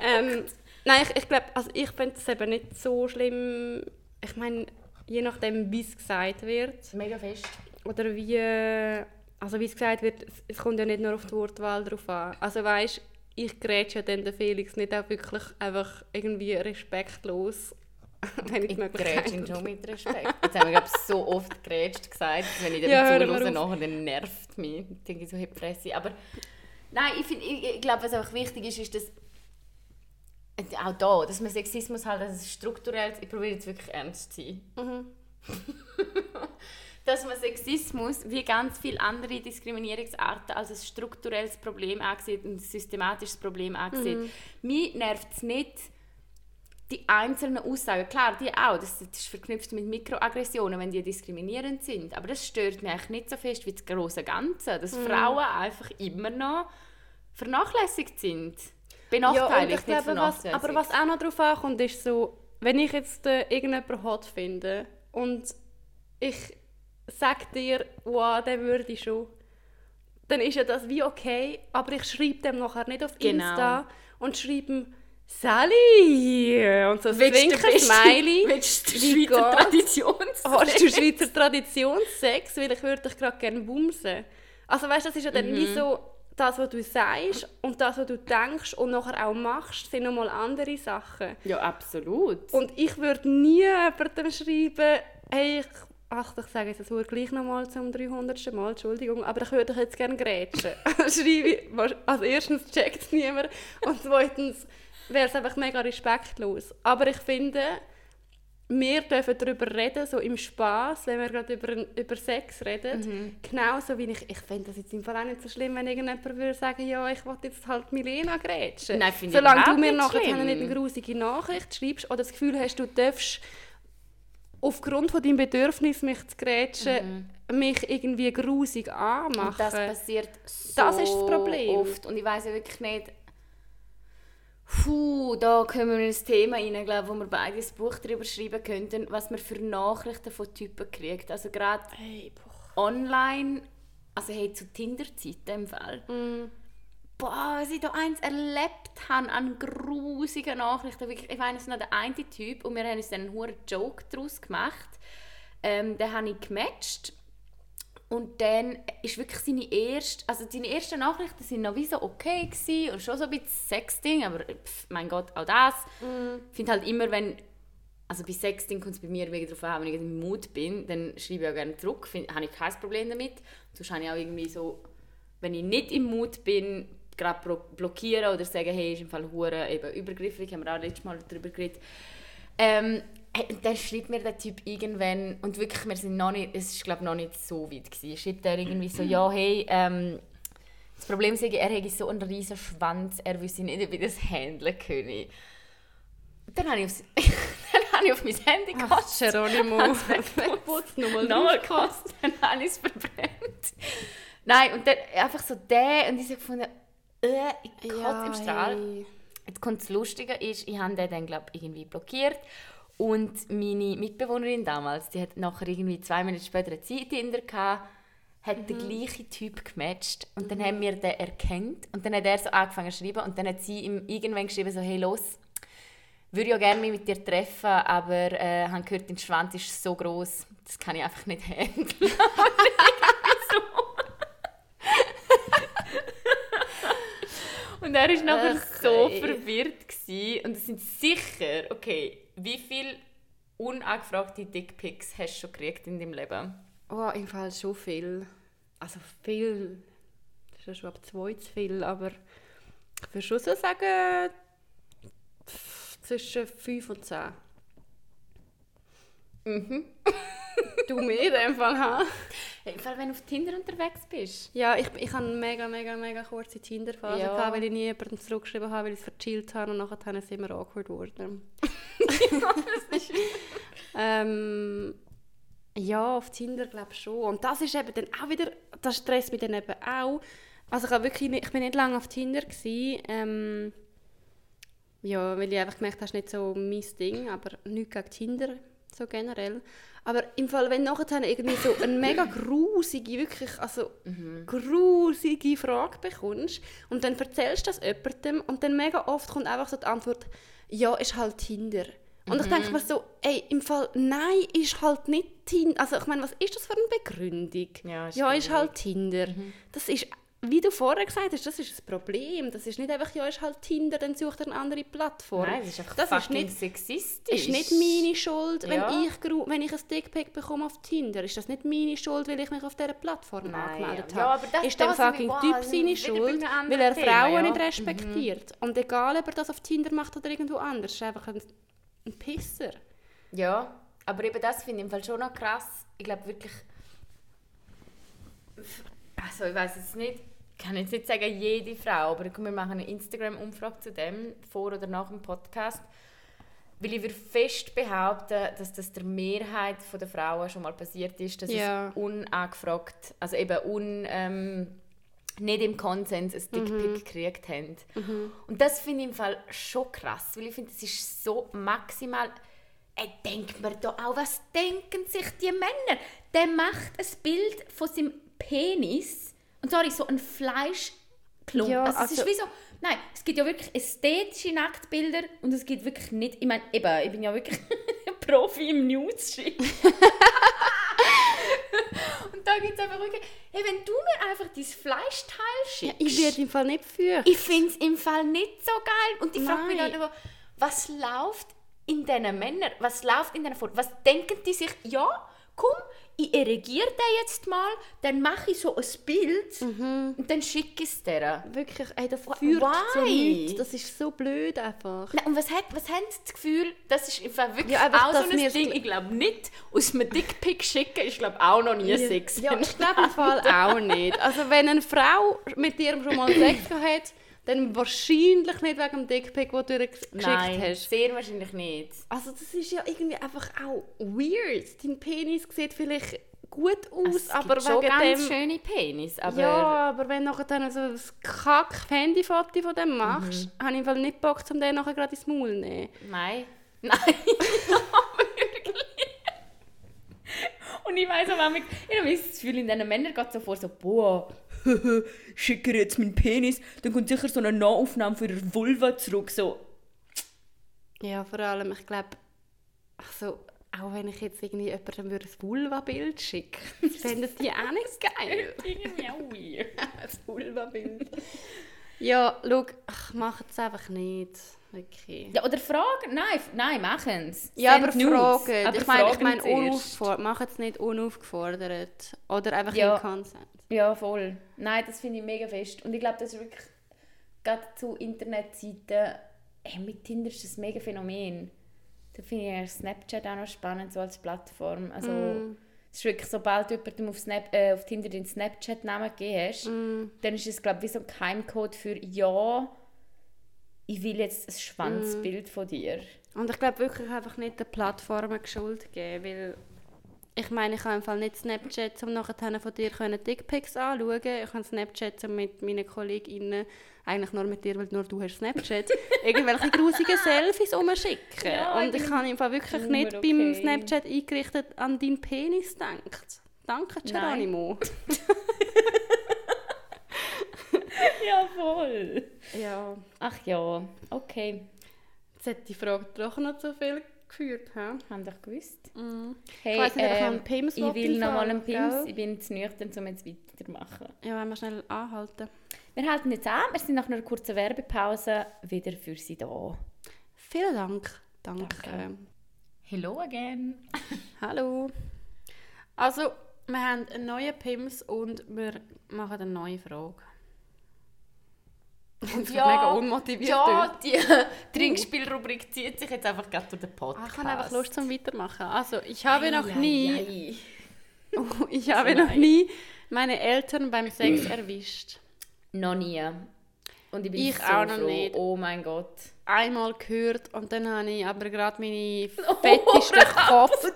ähm, nein, ich, ich glaube, also ich finde es eben nicht so schlimm. Ich meine, je nachdem, wie es gesagt wird mega fest. oder wie, äh, also wie es gesagt wird, es- es kommt ja nicht nur auf die Wortwahl drauf an. Also weißt, ich grätsche ja dann den Felix nicht auch wirklich einfach irgendwie respektlos, [LAUGHS] wenn ich Ich grätsche ihn schon mit Respekt. Jetzt haben wir glaub, so oft grätscht gesagt, dass wenn ich dem Ja, hör zuhöre, nachher, dann nervt mich. Ich denke so, hey, Fresse. Aber nein, ich, find- ich, ich glaube, was einfach wichtig ist, ist, dass äh, auch da, dass man Sexismus halt als strukturell, ich probiere jetzt wirklich ernst zu sein, Mhm. [LAUGHS] dass man Sexismus wie ganz viele andere Diskriminierungsarten als ein strukturelles Problem ansieht und ein systematisches Problem ansieht. Mhm. Mich nervt es nicht, die einzelnen Aussagen, klar, die auch, das, das ist verknüpft mit Mikroaggressionen, wenn die diskriminierend sind, aber das stört mich nicht so fest wie das große Ganze, dass Mhm. Frauen einfach immer noch vernachlässigt sind. Ja, Benachteiligt, nicht glaube, was, vernachlässigt. aber was auch noch drauf ankommt, ist so, wenn ich jetzt äh, irgendjemanden hot finde und ich sage dir, wow, den würde ich schon, dann ist ja das wie okay, aber ich schreibe dem nachher nicht auf Genau. Insta und schreibe ihm, Sally! Und so ein Zwinker-Smiley. Willst du Schweizer geht's? Traditions? Hast du Schweizer Traditionssex? Weil ich würde dich gerade gerne bumsen. Also weißt du, das ist ja dann wie so, das, was du sagst und das, was du denkst und nachher auch machst, sind nochmal andere Sachen. Ja, absolut. Und ich würde nie jemandem schreiben, hey, ich, ach, ich sage jetzt das Wort gleich nochmal zum 300. Mal, Entschuldigung, aber ich würde jetzt gerne grätschen. [LAUGHS] Schreibe also erstens checkt es niemand und zweitens wäre es einfach mega respektlos. Aber ich finde, wir dürfen darüber reden, so im Spaß, wenn wir gerade über, über Sex reden. Genauso wie ich, ich finde das jetzt im Fall auch nicht so schlimm, wenn irgendjemand würde sagen, ja, ich will jetzt halt Milena grätschen. Nein, finde ich Solange du mir nachher nicht eine grusige Nachricht schreibst oder das Gefühl hast, du darfst aufgrund von deinem Bedürfnis, mich zu grätschen, mich irgendwie grusig anmachen. Und das passiert so Das ist das Problem. oft. Und ich weiß ja wirklich nicht, Puh, da kommen wir in ein Thema rein, glaub, wo wir beide ein Buch darüber schreiben könnten, was man für Nachrichten von Typen kriegt. Also gerade hey, online, also hey, zu Tinder-Zeiten im Fall. Mm. Boah, was ich da eins erlebt habe an grusigen Nachrichten. Wirklich, ich ist noch der eine Typ und wir haben uns dann einen hohen Joke daraus gemacht. Ähm, den habe ich gematcht und dann ist wirklich seine erste, also seine ersten Nachrichten sind noch wie so okay gewesen und schon so ein bisschen Sexting, aber pff, mein Gott, auch das. Ich finde halt immer, wenn, also bei Sexting kommt es bei mir wegen darauf an, wenn ich im Mut bin, dann schreibe ich auch gerne zurück, habe ich kein Problem damit. Sonst habe ich auch irgendwie so, wenn ich nicht im Mut bin, gerade blo- blockieren oder sagen, hey, ist im Fall hure eben übergriffig, haben wir auch letztes Mal darüber geredet. Ähm, dann schreibt mir der Typ irgendwann, und wirklich, wir sind noch nicht, es ist glaube noch nicht so weit gewesen, schreibt er irgendwie so, ja, hey, ähm, das Problem ist, er hätte so einen riesen Schwanz, er wüsste nicht, wie das handeln könne. Dann habe ich, aufs, [LAUGHS] dann habe ich auf mein Handy gekostet. Geronimo. [LAUGHS] Nochmal Nochmal gekostet, dann habe ich es verbrennt. Nein, und dann einfach so der, und ich so gefunden, äh, ich kotze im Strahl. hey. Jetzt kommt das Lustige, ist, ich habe den dann glaub, irgendwie blockiert. Und meine Mitbewohnerin damals, die hat nachher irgendwie zwei Minuten später eine Zeit hinter gehabt, hat den gleichen Typ gematcht. Und dann haben wir den erkannt. Und dann hat er so angefangen zu schreiben. Und dann hat sie ihm irgendwann geschrieben so, hey los, würde ja gerne mich mit dir treffen, aber äh, habe gehört, dein Schwanz ist so groß, das kann ich einfach nicht [LAUGHS] handeln. [LAUGHS] Und er war nachher Ach, so ey. verwirrt. Gewesen. Und es sind sicher, okay, wie viele unangefragte Dickpics hast du schon gekriegt in deinem Leben? Oh, im Fall schon viel. Also viel. Das ist ja schon ab zwei zu viel, aber ich würde schon so sagen, zwischen fünf und zehn. Mhm. [LAUGHS] Du mir in dem Fall, ha? Im Fall, wenn du auf Tinder unterwegs bist. Ja, ich, ich hatte eine mega, mega, mega kurze Tinder-Phase, Ja. gehabt, weil ich nie jemandem zurückgeschrieben habe, weil ich es verchillt habe und nachher sind wir awkward geworden. [LAUGHS] ähm, ja, auf Tinder glaube ich schon. Und das ist eben dann auch wieder, das stresst mich dann eben auch. Also ich, habe wirklich nicht, ich bin nicht lange auf Tinder gewesen, ähm, ja, weil ich einfach gemerkt habe, das ist nicht so mein Ding, aber nichts gegen Tinder, so generell. Aber im Fall, wenn du nachher irgendwie so eine mega grusige, wirklich, also grusige Frage bekommst und dann erzählst du das jemandem und dann mega oft kommt einfach so die Antwort, ja, ist halt Tinder. Und ich denke mir so, ey, im Fall, nein, ist halt nicht Tinder. Also ich meine, was ist das für eine Begründung? Ja, ist ja ist halt Tinder. Das ist, wie du vorher gesagt hast, das ist das Problem. Das ist nicht einfach, ja, ist halt Tinder, dann sucht er eine andere Plattform. Nein, das ist einfach das ist nicht, sexistisch. ist nicht meine Schuld, wenn, Ja. ich, gru- wenn ich ein Dickpick bekomme auf Tinder. Ist das nicht meine Schuld, weil ich mich auf dieser Plattform Nein, angemeldet ja. habe? Ja, aber das- ist der fucking wow, Typ seine Schuld, weil er Frauen nicht respektiert. Und egal, ob er das auf Tinder macht oder irgendwo anders, ist einfach ein, ein Pisser. Ja, aber eben das finde ich im Fall schon noch krass. Ich glaube wirklich. Also, ich weiß jetzt nicht, ich kann jetzt nicht sagen, jede Frau, aber wir machen eine Instagram-Umfrage zu dem, vor oder nach dem Podcast. Weil ich würde fest behaupten, dass das der Mehrheit der Frauen schon mal passiert ist, dass Ja. es unangefragt, also eben un, ähm, nicht im Konsens ein Dickpick gekriegt haben. Und das finde ich im Fall schon krass, weil ich finde, das ist so maximal... Ey, denkt man da auch, was denken sich die Männer? Der macht ein Bild von seinem Penis und sorry, so ein Fleischklumpen. Ja, also, es ist also- wie so Nein, es gibt ja wirklich ästhetische Nacktbilder und es gibt wirklich nicht, ich meine, eben, ich bin ja wirklich [LAUGHS] Profi im schicken. [LAUGHS] und da gibt es einfach wirklich, hey, wenn du mir einfach dein Fleischteil Ja, schickst, ich werde im Fall nicht für. ich finde es im Fall nicht so geil. Und ich frage mich dann aber, was läuft in diesen Männern, was läuft in diesen vor? Was denken die sich, ja, komm, ich erregiere den jetzt mal, dann mache ich so ein Bild und dann schicke ich es dir. Wirklich, ey, das Why? führt zu nichts. Das ist so blöd einfach. Nein, und was, hat, was haben sie das Gefühl, das ist wirklich Ja, auch so ein Ding, ich glaube nicht, aus einem Dickpick schicken ist glaube auch noch nie Sex. Ja, ich glaube im Fall auch nicht. Also wenn eine Frau mit dir schon mal [COUGHS] Sex hat, dann wahrscheinlich nicht wegen dem Dickpick, den du ihr geschickt Nein, hast. sehr wahrscheinlich nicht. Also das ist ja irgendwie einfach auch weird. Dein Penis sieht vielleicht gut aus, Es aber gibt schon wegen ganz dem... schöne Penis, aber... ja, aber wenn du dann so ein kack-Handyfoto von dem machst, Mhm. habe ich Fall nicht Bock, um den nachher gerade ins Maul zu nehmen. Nein. [LAUGHS] Nein. [LAUGHS] Und ich weiss auch ich habe das Gefühl, in diesen Männern geht so vor, so, boah, schicke jetzt meinen Penis, dann kommt sicher so eine Nahaufnahme für ihre Vulva zurück, so. Ja, vor allem, ich glaube, also, auch wenn ich jetzt irgendwie jemandem würde ein Vulva-Bild schicken [LAUGHS] [LAUGHS] fänden die auch nicht geil. [LAUGHS] Irgendwie auch weird. ein Vulva-Bild. ja, schau, ach, mach es einfach nicht. Okay. Ja, oder fragen, nein, nein, machen es. Ja, aber fragen. ich meine, ich meine unaufgefordert. Mach es nicht unaufgefordert. Oder einfach Ja. im Consent. Ja, voll. Nein, das finde ich mega fest. Und ich glaube, das ist wirklich, gerade zu Internetseiten, ey, mit Tinder ist das mega Phänomen. Da finde ich Snapchat auch noch spannend, so als Plattform. Also, es ist wirklich, sobald du jemandem auf, Snap, äh, auf Tinder den Snapchat-Namen gegeben hast, dann ist es, glaube ich, wie so ein Keimcode für «Ja, ich will jetzt ein Schwanzbild von dir». Und ich glaube wirklich einfach nicht den Plattformen Schuld geben, weil ich meine, ich habe im Fall nicht Snapchat, um nachher von dir können Dickpics anschauen. Ich habe Snapchat um mit meinen KollegInnen, eigentlich nur mit dir, weil nur du hast Snapchat, [LAUGHS] irgendwelche grusigen Selfies rumschicken. Ja, Und ich habe im Fall wirklich nicht beim okay. Snapchat eingerichtet an deinen Penis gedacht. Danke, Geronimo. [LAUGHS] [LAUGHS] Ja, voll. Ja, Ach ja, okay. jetzt hat die Frage doch noch zu viel geführt. He? Haben doch gewusst. Mm. Hey, Ich weiss nicht, ich ähm, einen Pims ich will will noch mal einen Pims. gell? Ich bin zu nüchtern, um jetzt weiterzumachen. Ja, wollen wir schnell anhalten. Wir halten jetzt an. Wir sind nach einer kurzen Werbepause wieder für Sie da. Vielen Dank. Danke. Danke. Hello again. [LAUGHS] Hallo. Also, wir haben einen neuen PIMS und wir machen eine neue Frage. Und Ja, mega unmotiviert. Ja, die [LAUGHS] Trinkspielrubrik zieht sich jetzt einfach gerade durch den Ah, Podcast. ich habe einfach Lust zum Weitermachen. Also, ich habe noch Ei, nie, ei, ei. ich habe noch nie meine Eltern beim Sex erwischt. Noch nie. Und ich bin Ich so auch noch froh. nicht. Oh mein Gott. Einmal gehört und dann habe ich aber gerade meine [LAUGHS] fettesten Kopf. [LAUGHS]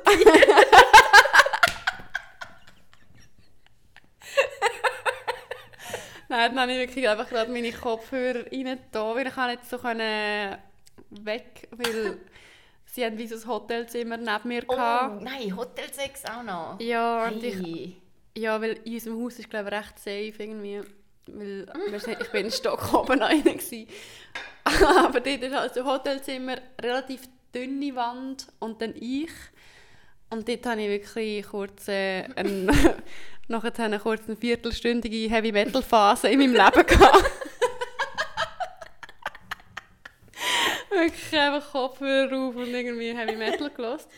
Nein, dann habe ich wirklich einfach gerade meine Kopfhörer rein da, weil ich kann nicht so können weg, weil [LAUGHS] sie haben wie so ein Hotelzimmer neben mir Oh, gehabt. nein, Hotelsex auch noch. Ja, und ich, Hey. ja, weil in unserem Haus ist glaube ich recht safe irgendwie, weil ich bin in Stock oben rein gewesen. [LAUGHS] Aber dort ist halt so Hotelzimmer, relativ dünne Wand und dann ich. Und dort hatte ich wirklich kurz äh, ein, [LAUGHS] nachher eine kurz eine viertelstündige Heavy Metal Phase in meinem Leben gehabt. [LAUGHS] wirklich einfach Kopfhörer auf und irgendwie Heavy Metal gelost.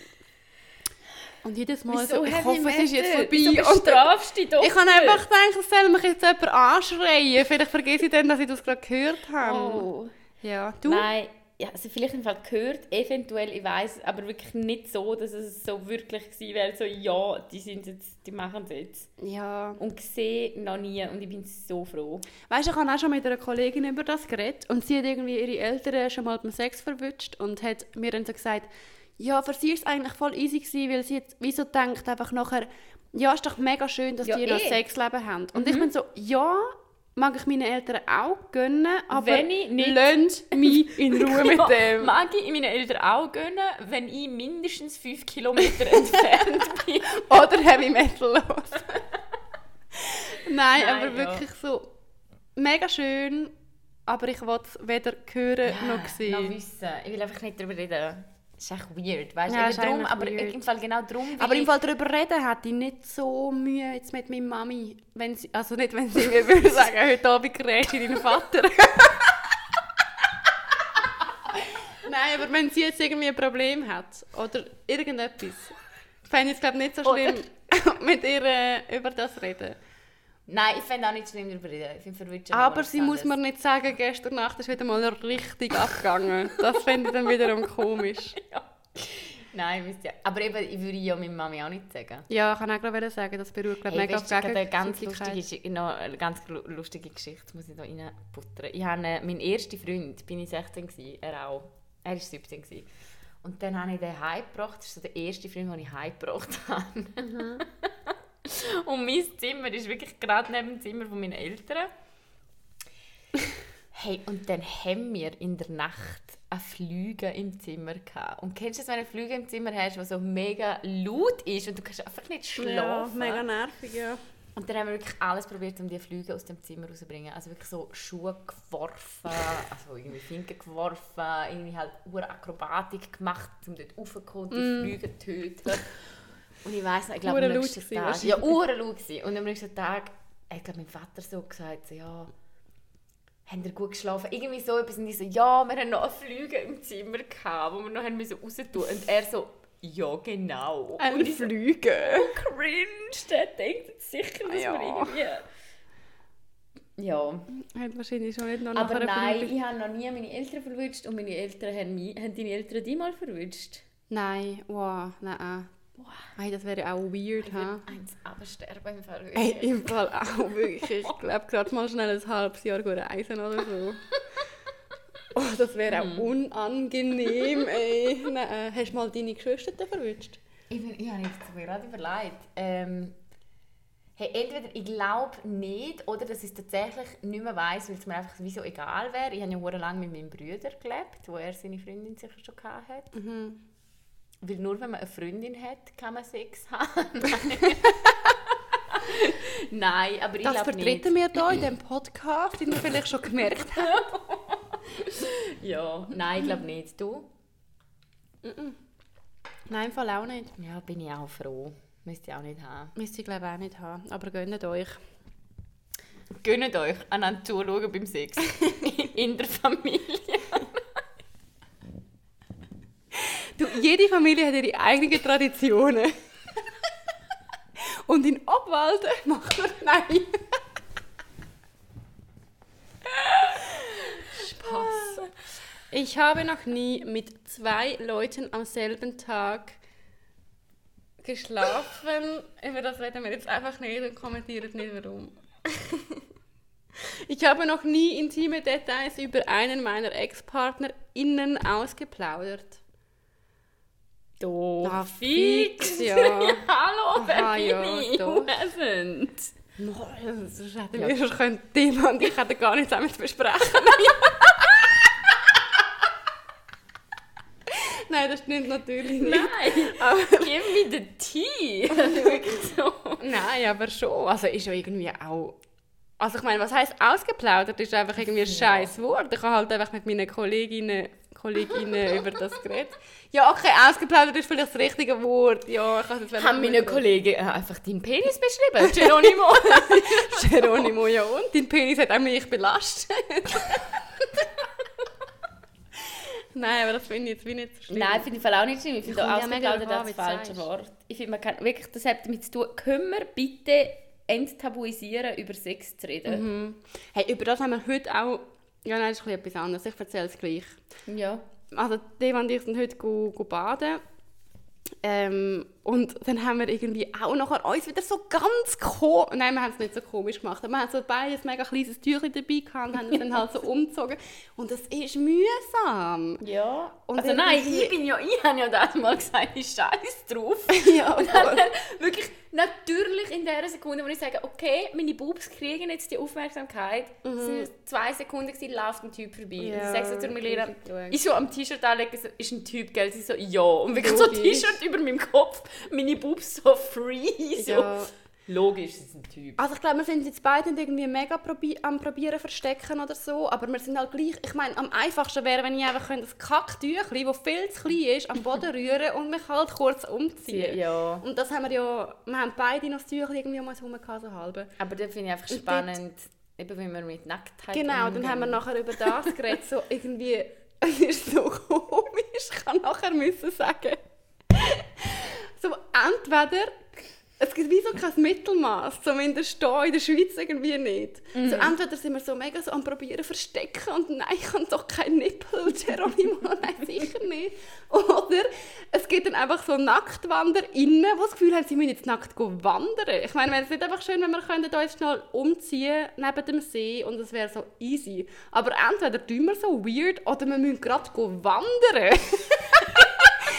Und jedes Mal so, ich hoffe, es ist jetzt vorbei. Wieso Und bestrafst du dich doch ich habe nicht? einfach gedacht, es soll mich jetzt jemand anschreien. Vielleicht vergesse ich dann, dass ich das gerade gehört habe. Oh. Ja, du? Nein, ja, also vielleicht im Fall gehört, eventuell, ich weiß, aber wirklich nicht so, dass es so wirklich gewesen wäre, so ja, die sind jetzt, die machen es jetzt. Ja. Und gesehen noch nie und ich bin so froh. Weißt du, ich habe auch schon mit einer Kollegin über das geredet und sie hat irgendwie ihre Eltern schon mal beim Sex verwünscht und hat mir dann so gesagt, ja, für sie war es eigentlich voll easy gewesen, weil sie jetzt wieso denkt einfach nachher, ja, ist doch mega schön, dass Ja, die noch eh. Sexleben haben. Und ich bin so, ja, mag ich meinen Eltern auch gönnen, aber Wenn ich nicht- lasst [LAUGHS] mich in Ruhe mit Ja, dem. Mag ich meinen Eltern auch gönnen, wenn ich mindestens 5 Kilometer [LAUGHS] entfernt bin. Oder Heavy Metal los. Nein, Nein, aber ja. wirklich so mega schön. aber ich will es weder hören noch noch sehen. wissen. Ich will einfach nicht darüber reden. Das ist echt weird, weißt du? Ja, drum, aber weird. im Fall genau will Aber im Fall darüber reden hätte ich nicht so Mühe jetzt mit meiner Mami. Wenn sie, also nicht, wenn sie mir würde [LAUGHS] sagen, heute Abend grätsch in deinen Vater. [LAUGHS] Nein, aber wenn sie jetzt irgendwie ein Problem hat oder irgendetwas, fände ich es glaube nicht so schlimm, [LAUGHS] mit ihr äh, über das reden. Nein, ich finde auch nicht schlimm darüber reden. Ich finde verwirrt schon Aber sie muss mir nicht sagen, gestern Nacht ist wieder mal richtig abgegangen. Das fände ich dann wiederum komisch. [LAUGHS] Nein, wisst ihr. Aber eben, ich würde ja meiner Mami auch nicht sagen. Ja, ich kann auch gerade sagen, das beruht glaub, Hey, mega auf eine ganz lustige, noch eine ganz lu- lustige Geschichte muss ich da reinbuttern. Ich habe äh, meinen ersten Freund, bin ich 16 gsi, er auch. Er war 17 gsi. Und dann habe ich den heimgebracht. Das ist so der erste Freund, den ich heimgebracht [LAUGHS] habe. Mhm. [LAUGHS] Und mein Zimmer ist wirklich gerade neben dem Zimmer von meinen Eltern. [LAUGHS] Hey, und dann haben wir in der Nacht eine Flüge im Zimmer gehabt. Und kennst du das, wenn du eine Flüge im Zimmer hast, die so mega laut ist und du kannst einfach nicht schlafen? Ja, mega nervig, ja. Und dann haben wir wirklich alles probiert, um die Flüge aus dem Zimmer rauszubringen. Also wirklich so Schuhe geworfen, [LAUGHS] also irgendwie Finken geworfen, irgendwie halt Akrobatik gemacht, um dort raufzukommen, die Flüge zu töten. Und ich weiss noch, ich glaube am nächsten Tag... Ja, gewesen. Und am nächsten Tag hat glaub, mein Vater so gesagt, so, ja... Haben ihr gut geschlafen? Irgendwie so etwas. Und ich so, ja, wir haben noch eine Flüge im Zimmer gehabt, wo wir noch haben müssen raus tun. Und er so, ja, genau. Ein und ich so, Flüge. cringe, der denkt jetzt sicher, dass Ja. wir irgendwie... Ja, Hat wahrscheinlich schon nicht noch aber nein, Flüge. ich habe noch nie meine Eltern verwünscht und meine Eltern haben, mich, haben deine Eltern die mal verwünscht. Nein, wow, nein. Boah, Hey, das wäre auch weird, ha? eins absterben im Fall. Hey, im Fall auch wirklich. Ich glaube, gerade mal schnell ein halbes Jahr reisen oder so. [LAUGHS] Oh, das wäre auch unangenehm, ey. Nein, hast du mal deine Geschwister verwünscht? Ich, bin, ich habe mir gerade überlegt. Ähm, hey, entweder ich glaube nicht oder dass ich es tatsächlich nicht mehr weiss, weil es mir einfach wieso egal wäre. Ich habe ja lange mit meinem Bruder gelebt, wo er seine Freundin sicher schon hatte. Mhm. Weil nur wenn man eine Freundin hat, kann man Sex [LAUGHS] haben. Nein, aber ich Das glaube nicht. vertreten wir hier in diesem Podcast, den ihr vielleicht schon gemerkt habt. Ja, nein, ich glaube nicht. Du? Nein, im Fall auch nicht. Ja, bin ich auch froh. Müsst ihr auch nicht haben. Müsst ihr glaube ich auch nicht haben, aber gönnt euch. Gönnt euch einander zuschauen beim Sex. [LAUGHS] In der Familie. Du, jede Familie hat ihre eigenen Traditionen. Und in Obwalden macht man nein. Spaß. Ich habe noch nie mit zwei Leuten am selben Tag geschlafen. Über das reden wir jetzt einfach nicht und kommentieren nicht warum. Ich habe noch nie intime Details über einen meiner Ex-PartnerInnen ausgeplaudert. Doch, Ah, fix. fix, ja. [LAUGHS] Hallo, Aha, bin ja. Who hasn't? Sonst hätten wir schon Thema und ich hätten gar nichts zu besprechen. [LAUGHS] Nein, das stimmt natürlich nicht. Nein, Aber, tea. [LAUGHS] Also wirklich so. nein, aber schon. Also ist ja irgendwie auch... Also ich meine, was heisst ausgeplaudert? Ist einfach irgendwie ein scheiß Wort. Ich habe halt einfach mit meinen Kolleginnen, Kolleginnen [LAUGHS] über das geredet. Ja, okay, ausgeplaudert ist vielleicht das richtige Wort. Ja, ich kann jetzt Haben meine Kollegen äh, einfach deinen Penis beschrieben? [LAUGHS] Geronimo? [LAUGHS] Geronimo, ja und? Dein Penis hat auch mich belastet. Nein, aber das finde ich jetzt wie nicht so schlimm. Nein, finde ich auch nicht schlimm. Ich finde auch ausgeplaudert das falsche. Wort. Ich finde, man kann wirklich, das hat damit zu tun, wir bitte enttabuisieren, über Sex zu reden? Mhm. Hey, über das haben wir heute auch... Ja, nein, das ist etwas anderes. Ich erzähle es gleich. Ja. Also, Deva und ich sind heute go, go baden. Ähm, und dann haben wir irgendwie auch nachher uns wieder so ganz komisch... Nein, wir haben es nicht so komisch gemacht. Aber wir haben so beide ein mega kleines Tüchlein dabei gehabt und haben es dann halt so [LAUGHS] umgezogen. Und das ist mühsam. Ja. Und also nein, ich bin ja, ich habe ja das mal gesagt, ich scheiß drauf. [LAUGHS] Ja, Und dann wirklich natürlich in der Sekunde, wo ich sage, okay, meine Boobs kriegen jetzt die Aufmerksamkeit, es sind zwei Sekunden gewesen, läuft ein Typ vorbei. Mhm. Ja, ich sage so zu mir Lehrer, ich so am T-Shirt anlege, so, ist ein Typ, gell? Sie so, ja. Und wirklich so ein. T-Shirt über meinem Kopf, meine Boobs so free. So. Ja. Logisch, sie ist ein Typ. Also ich glaube, wir sind jetzt beide nicht irgendwie mega probi am probieren verstecken oder so, aber wir sind halt gleich, ich meine, am einfachsten wäre, wenn ich einfach das Kacktüchli, das viel zu klein ist, am Boden rühren und mich halt kurz umziehen. Ja. Und das haben wir ja, wir haben beide noch das Tüchli irgendwie um uns herum gehabt, so halbe. Aber das finde ich einfach spannend, eben wie wir mit Nacktheit Genau, dann umgehen. haben wir nachher über das geredet, so irgendwie, [LAUGHS] es ist so komisch, ich kann nachher müssen sagen, so entweder, es gibt wie so kein Mittelmaß, zumindest hier in der Schweiz irgendwie nicht. Mhm. So entweder sind wir so mega so am probieren verstecken und nein, ich habe doch keinen Nippel, [LAUGHS] Geronimo, nein, sicher nicht. Oder es gibt dann einfach so NacktwanderInnen, die das Gefühl haben, sie müssen jetzt nackt wandern. Ich meine, wäre es nicht einfach schön, wenn wir könnten uns schnell umziehen neben dem See und es wäre so easy. Aber entweder tun wir so weird oder wir müssen gerade wandern. [LAUGHS]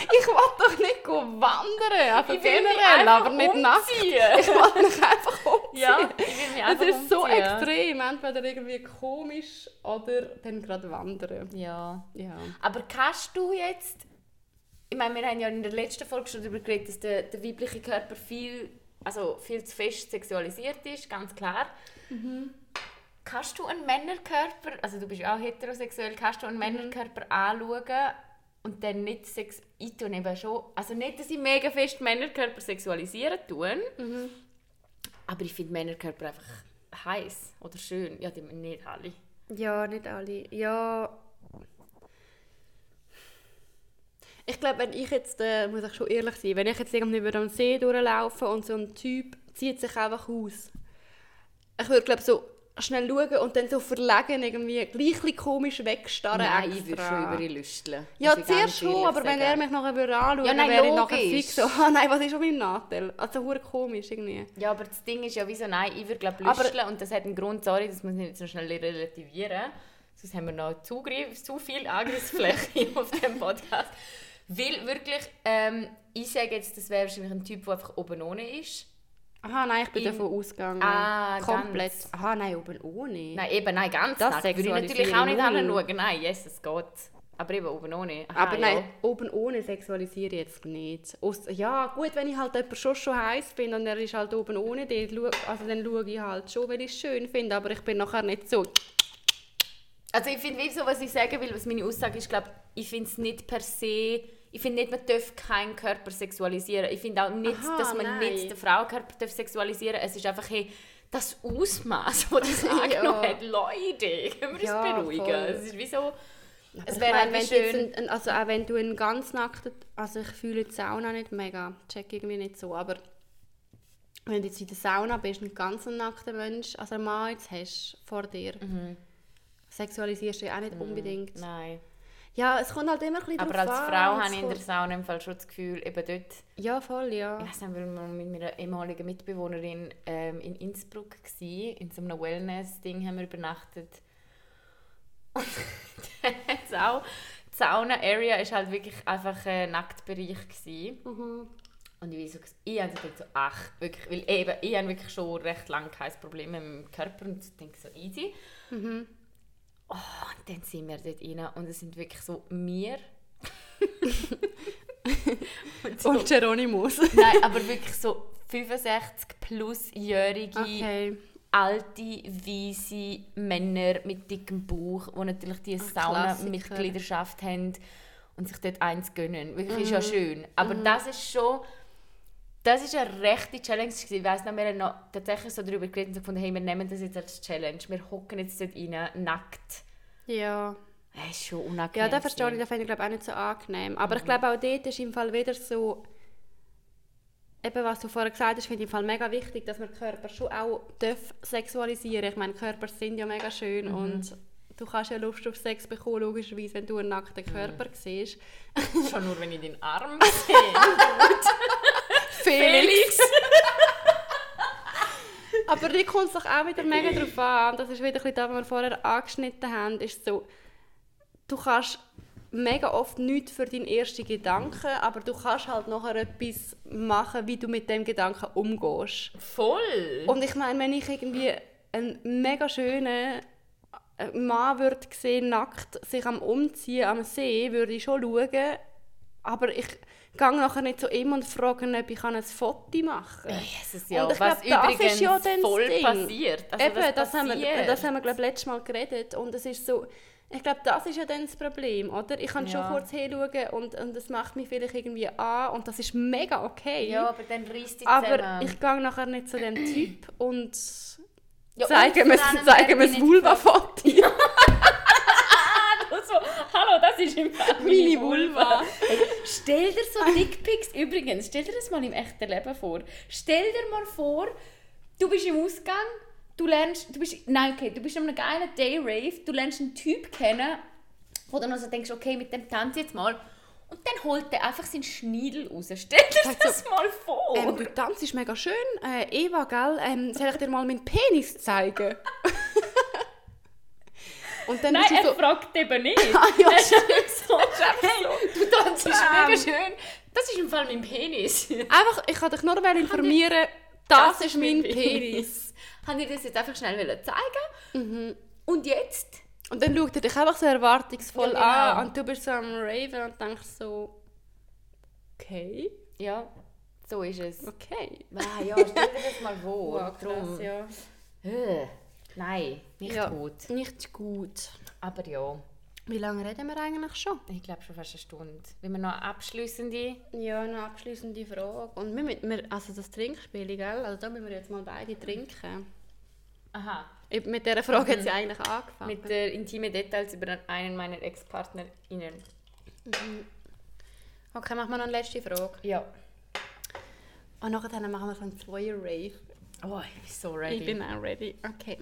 ich will doch nicht gehen wandern, also Ich will generell, aber nicht nackt. umziehen. Ich will mich einfach umziehen. Ja, ich will mich Es einfach ist so umziehen. extrem, entweder irgendwie komisch oder dann gerade wandern. Ja. Ja. Aber kannst du jetzt... Ich meine, wir haben ja in der letzten Folge schon darüber geredet, dass der, der weibliche Körper viel, also viel zu fest sexualisiert ist, ganz klar. Kannst du einen Männerkörper, also du bist ja auch heterosexuell, kannst du einen Männerkörper anschauen und dann nicht sex... Ich tue eben schon... Also nicht, dass ich mega fest Männerkörper sexualisieren tue, aber ich finde Männerkörper einfach heiß oder schön. Ja, die nicht alle. Ja, nicht alle. Ja. Ich glaube, wenn ich jetzt, äh, muss ich schon ehrlich sein, wenn ich jetzt irgendwie über am See durchlaufe und so ein Typ zieht sich einfach aus. Ich würde glaube so schnell schauen und dann so verlegen irgendwie gleich komisch wegstarren Nein, extra. ich würde schon über ihn lüsteln. Ja, zuerst schon, aber wenn sagen. er mich nachher würde anschauen Ja, dann nein, wäre ich nachher logisch. fix so, [LAUGHS] ah nein, was ist schon mein Nachteil? Also hure komisch irgendwie. Ja, aber das Ding ist ja wieso nein, ich würde glaube Aber- lüsteln und das hat einen Grund, sorry, das muss ich nicht so schnell relativieren. Sonst haben wir noch Zugriff, zu viel Angriffsfläche [LAUGHS] auf dem Podcast. Weil wirklich, ähm, ich sage jetzt, das wäre wahrscheinlich ein Typ, der einfach oben ohne ist. Aha, nein, ich bin Im- davon ausgegangen. Ah, Komplett. ganz. Aha, nein, oben ohne. Nein, eben, nein, ganz Das nackt. Würde ich natürlich auch nicht anschauen. Nein, yes, es geht. Aber eben oben ohne. Aha, Aber nein, ja. oben ohne sexualisiere ich jetzt nicht. Ja, gut, wenn ich halt jemanden schon schon heiß bin und er ist halt oben ohne, dann, also dann schaue ich halt schon, weil ich es schön finde, aber ich bin nachher nicht so... Also ich finde, wie so, was ich sagen will, was meine Aussage ist, glaube ich, finde es nicht per se, ich finde nicht, man darf keinen Körper sexualisieren. Ich finde auch nicht, Aha, dass man nein. nicht den Frauenkörper darf sexualisieren darf. Es ist einfach, hey, das Ausmaß, das das [LAUGHS] angenommen Ja. hat, Leute, können wir uns Ja, beruhigen? voll. Es ist wie so, es Ich wäre halt wenn schön... ein, also auch wenn du einen ganz nackten, also ich fühle die Sauna nicht mega, check irgendwie nicht so, aber wenn du jetzt in der Sauna bist, einen ganz nackten Mensch, also einen Mann jetzt hast vor dir, sexualisierst du ja auch nicht unbedingt. Mhm. Nein. Ja, es kommt halt immer ein bisschen Aber als an, Frau habe ich in der Sauna im Fall schon das Gefühl, eben dort Ja, voll, ja. Ich weiß nicht, weil wir mit meiner ehemaligen Mitbewohnerin ähm, in Innsbruck waren. In so einem Wellness-Ding haben wir übernachtet. [LAUGHS] Und hat's auch... Die Sauna-Area war halt wirklich einfach ein Nacktbereich. Gewesen. Mhm. Und ich, so, ich habe gedacht, so, ach, wirklich, weil eben, ich habe wirklich schon recht lange kein Problem mit dem Körper und denke so, easy. Mhm. Oh, und dann sind wir dort rein und es sind wirklich so wir. [LAUGHS] und so, Und Geronimus. [LAUGHS] Nein, aber wirklich so 65 plusjährige, Okay. alte, weise Männer mit dickem Bauch, die natürlich die Sauna-Mitgliedschaft haben und sich dort eins gönnen. Wirklich ist ja schön. Aber das ist schon... Das ist eine rechte Challenge. Ich weiss noch, wir haben noch tatsächlich so darüber geredet und so gefunden, hey, wir nehmen das jetzt als Challenge. Wir hocken jetzt dort rein, nackt. Ja. Das ist schon unangenehm. Ja, das verstehe ich, das finde ich glaube auch nicht so angenehm. Aber ich Mhm. glaube auch dort ist im Fall wieder so, eben was du vorher gesagt hast, finde ich im Fall mega wichtig, dass man den Körper schon auch darf sexualisieren Ich meine, Körper sind ja mega schön Mhm. und du kannst ja Lust auf Sex bekommen, logischerweise, wenn du einen nackten Mhm. Körper siehst. Schon nur, wenn ich den Arm [LAUGHS] sehe. [LAUGHS] Felix! [LAUGHS] Aber die kommt es doch auch wieder mega drauf an. Und Das ist wieder ein das, was wir vorher angeschnitten haben. Ist so, du kannst mega oft nichts für deinen ersten Gedanken, aber du kannst halt nachher etwas machen, wie du mit dem Gedanken umgehst. Voll! Und ich meine, wenn ich irgendwie einen mega schönen Mann würde sehen, nackt sich am Umziehen am See, würde ich schon schauen. Aber ich gehe nachher nicht zu ihm und frage ihn, ob ich ein Foto machen kann. Jesus, ja. Und ich was glaub, das ist ja dann voll Ding. passiert. Also, Eben, das haben, wir, passiert? das haben wir glaube letztes Mal geredet und es ist so, ich glaube, das ist ja dann das Problem, oder? Ich kann Ja. schon kurz hinschauen und, und das macht mich vielleicht irgendwie an und das ist mega okay. Ja, aber dann reißt die aber zusammen. ich gehe nachher nicht zu dem Typ und Ja, zeige mir nicht Vulva-Foto. [LAUGHS] so, hallo, das ist im Fall Meine Vulva. [LAUGHS] Stell dir so Dickpics, übrigens, stell dir das mal im echten Leben vor. Stell dir mal vor, du bist im Ausgang, du lernst, du bist, nein, okay, du bist an einem geilen Day-Rave, du lernst einen Typ kennen, wo du dann also denkst, okay, mit dem tanze jetzt mal. Und dann holt er einfach seinen Schniedel raus. Stell dir Sagt das mal vor. Ähm, du tanzt mega schön. Äh, Eva, gell? Ähm, soll ich dir mal meinen Penis zeigen? [LAUGHS] und dann Nein, er so... fragt eben nicht. [LAUGHS] Ah, ja, er so, hey, du tanzt mega schön. Das ist im Fall mein Penis. Einfach, ich wollte dich nur wollen informieren, das, ist mein Penis. Haben ihr das jetzt einfach schnell zeigen? Mhm. Und jetzt? Und dann schaut er dich einfach so erwartungsvoll Ja, genau. an und du bist so am Raven und denkst so... Okay, Ja, so ist es. okay. Ah, ja, stell dir das mal [LAUGHS] vor. Wow, krass, ja. Nein, nicht ja. gut. Nicht gut. Aber ja, Wie lange reden wir eigentlich schon? ich glaube schon fast eine Stunde. Wenn wir noch abschließende... Ja, eine abschließende Frage. Und wir, wir, also das Trinkspiel, gell? Also da müssen wir jetzt mal beide trinken. Aha. Ich- Mit dieser Frage hat sie eigentlich angefangen. Mit äh, intime Details über einen meiner Ex-PartnerInnen. okay, machen wir noch eine letzte Frage. Ja. Und nachher machen wir so einen Zweier-Rave. Oh, ich bin so ready. Ich bin auch ready. Okay.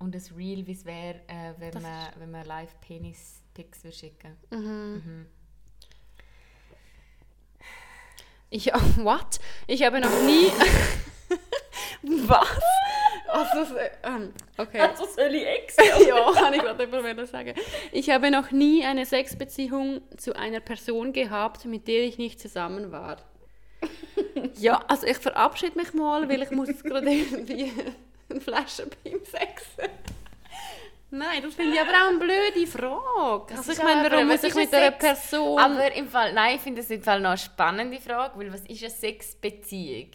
Und das Real, wie es wäre, äh, wenn, Das man, wenn man live Penis-Pics würde schicken Ich, [LAUGHS] what? Ich habe noch nie... [LAUGHS] Was? Also, ähm, okay. Also ich Ex? [LAUGHS] ja, kann ich gerade immer sagen. Ich habe noch nie eine Sexbeziehung zu einer Person gehabt, mit der ich nicht zusammen war. Ja, also ich verabschiede mich mal, weil ich muss gerade irgendwie eine [LAUGHS] Flasche beim Sexen. [LAUGHS] Nein, das finde ich aber auch eine blöde Frage. Also ich ist meine, warum was muss ich ist mit ein einer Sex? Person... Aber im Fall, nein, ich finde das im Fall noch eine spannende Frage, weil was ist eine Sexbeziehung?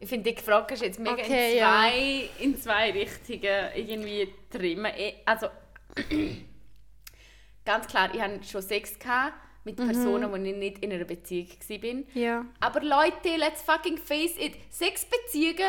Ich finde, die Frage ist jetzt mega Okay, in, ja. zwei, in zwei Richtungen irgendwie drin. Eh, Also, [CLEARS THROAT] ganz klar, ich hatte schon Sex gehabt mit Personen, wo ich nicht in einer Beziehung war. ja. Aber Leute, let's fucking face it, Sexbeziehungen...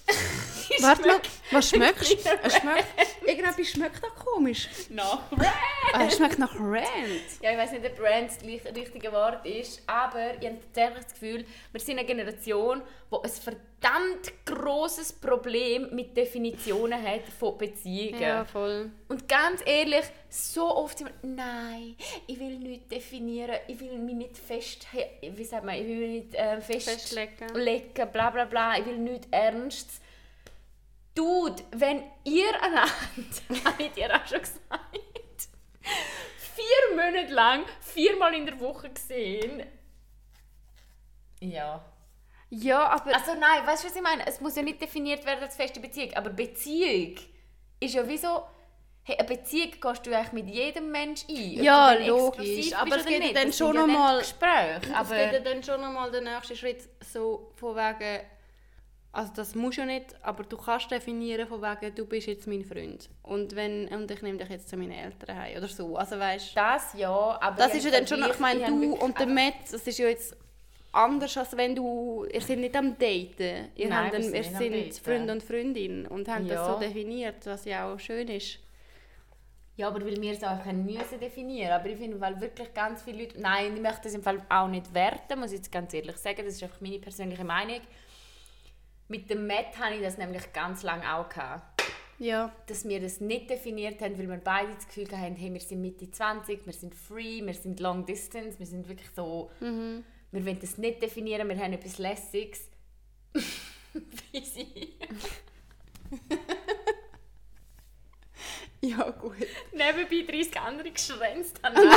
Warte mal, was schmeckst Schmeckt du? Es schmeckt... Irgendetwas schmeckt da komisch. nach Ah, Es schmeckt nach Rand. Ja, ich weiß nicht, ob Brand das richtige Wort ist, aber ich habe tatsächlich das Gefühl, wir sind eine Generation, die ein verdammt grosses Problem mit Definitionen hat von Beziehungen. Ja, voll. Und ganz ehrlich, so oft sind wir, nein, ich will nichts definieren, ich will mich nicht fest, wie sagt man, ich will mich nicht äh, fest Festlegen. legen, bla bla bla, ich will nichts Ernstes. Dude, wenn ihr einander, [LAUGHS] habe ich dir auch schon gesagt, vier Monate lang, viermal in der Woche gesehen. Ja. Ja, aber... Also nein, weißt du, was ich meine? Es muss ja nicht definiert werden als feste Beziehung, aber Beziehung ist ja wie so... Hey, eine Beziehung gehst du eigentlich mit jedem Menschen ein. Ja, logisch, aber es geht dann schon sind ja noch nicht mal- Gespräche, Es geht dann schon nochmal der nächste Schritt so von wegen, also das musst du ja nicht, aber du kannst definieren von wegen, du bist jetzt mein Freund und wenn und ich nehme dich jetzt zu meinen Eltern heim oder so, also weißt Das ja, aber... das ist ja dann schon, ich meine du und der Matt, das ist ja jetzt anders als wenn du, ihr seid nicht am Daten, ihr, Nein, habt sind ihr Daten. Freund und Freundin und haben das Ja. so definiert, was ja auch schön ist. Ja, aber weil wir es auch müssen definieren Aber ich finde, weil wirklich ganz viele Leute... Nein, ich möchte das im Fall auch nicht werten, muss ich jetzt ganz ehrlich sagen. Das ist einfach meine persönliche Meinung. Mit dem Matt hatte ich das nämlich ganz lange auch. Gehabt. Ja. Dass wir das nicht definiert haben, weil wir beide das Gefühl hatten, hey, wir sind Mitte 20, wir sind free, wir sind long distance, wir sind wirklich so... Wir wollen das nicht definieren, wir haben etwas Lässiges. [LAUGHS] Sie... [LAUGHS] Ja, gut. nebenbei 30 andere geschränzt haben. Nein,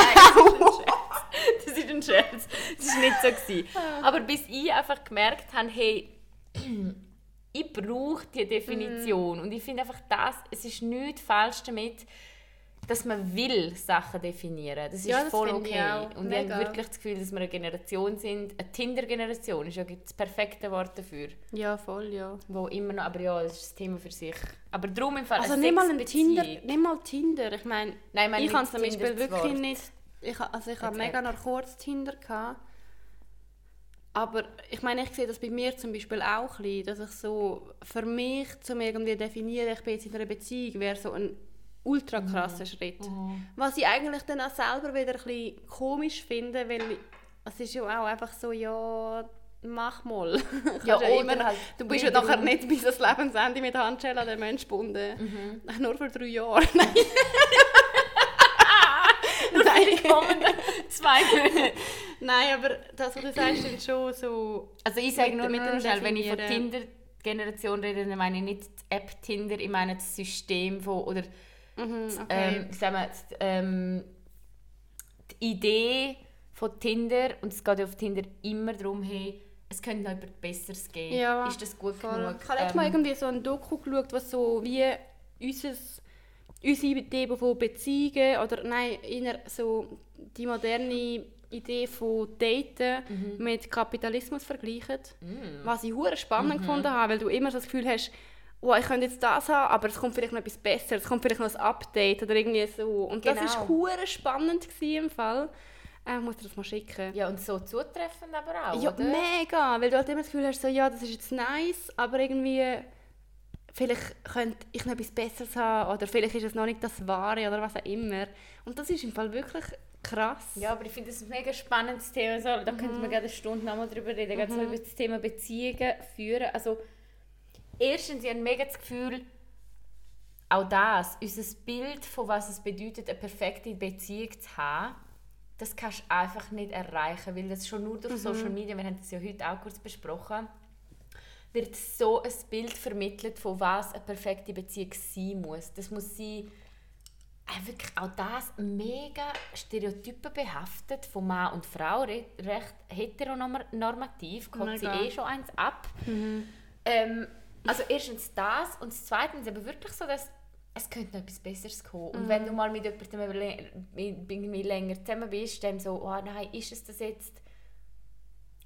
das ist ein Scherz. Das ist ein Scherz. Das war nicht so. Gewesen. Aber bis ich einfach gemerkt habe, hey, ich brauche diese Definition. Und ich finde einfach das, es ist nichts falsch damit, dass man will Sachen definieren. Das ist Ja, das voll ich okay. auch. Und ich Mega. habe wirklich das Gefühl, dass wir eine Generation sind, eine Tinder-Generation ist ja das perfekte Wort dafür. Ja, voll, ja. Wo immer noch, aber ja, das ist das Thema für sich. Aber darum im Fall Also nicht mal Tinder, nicht mal Tinder. Ich meine, Nein, ich meine ich habe nicht zum Beispiel wirklich nicht. Ich, also ich Als mega noch kurz Tinder gehabt. Aber ich meine, ich sehe das bei mir zum Beispiel auch ein bisschen, dass ich so für mich zum irgendwie definieren, ich bin jetzt in einer Beziehung, wäre so ein ultra Mhm. krasser Schritt. Was ich eigentlich dann auch selber wieder ein bisschen komisch finde, weil es ist ja auch einfach so, ja, mach mal. [LAUGHS] Ja, oder immer, halt du bist ja nachher nicht bis ans Lebensende mit Handschellen an den Mensch gebunden. Nur für drei Jahre. [LAUGHS] Nein. [LAUGHS] kommenden zwei Monate. Nein, aber das, was du sagst, ist schon so... Also ich sage nur mit dem wenn ich von Definieren. Tinder-Generation rede, dann meine ich nicht die App Tinder, ich meine das System von, oder Mhm, okay. ähm, sagen wir, die, ähm, die Idee von Tinder, und es geht ja auf Tinder immer darum, hey, es könnte noch etwas Besseres geben. Ja, Ist das gut Voll. genug? Ich habe letztes Mal Ähm, irgendwie so ein Doku geschaut, was so wie unseres, unsere Idee von Beziehungen oder nein, eher so die moderne Idee von Daten Mhm. mit Kapitalismus vergleichen. Mm. Was ich hure spannend gefunden habe, weil du immer so das Gefühl hast, oh, ich könnte jetzt das haben, aber es kommt vielleicht noch etwas Besseres, es kommt vielleicht noch ein Update oder irgendwie so. Und das Genau. war hure spannend gewesen im Fall. Äh, ich muss dir das mal schicken. Ja, und so zutreffend aber auch, Ja, oder? mega, weil du halt immer das Gefühl hast, so, ja, das ist jetzt nice, aber irgendwie vielleicht könnte ich noch etwas Besseres haben oder vielleicht ist es noch nicht das Wahre oder was auch immer. Und das ist im Fall wirklich krass. Ja, aber ich finde das ein mega spannendes Thema. So, da könnten Mhm. wir gerne eine Stunde nochmal drüber reden. Gerade so über das Thema Beziehungen führen. Also, erstens, ich habe mega das Gefühl, auch das, unser Bild von was es bedeutet, eine perfekte Beziehung zu haben, das kannst du einfach nicht erreichen, weil das schon nur durch Social Media, wir haben das ja heute auch kurz besprochen, wird so ein Bild vermittelt, von was eine perfekte Beziehung sein muss. Das muss sein, wirklich auch das mega stereotypenbehaftet von Mann und Frau, re recht heteronormativ, kommt sie eh schon eins ab. Ähm, also erstens das und zweitens aber wirklich so, dass es könnte noch etwas Besseres kommen. Und wenn du mal mit jemandem länger zusammen bist, dann so, oh nein, ist es das jetzt?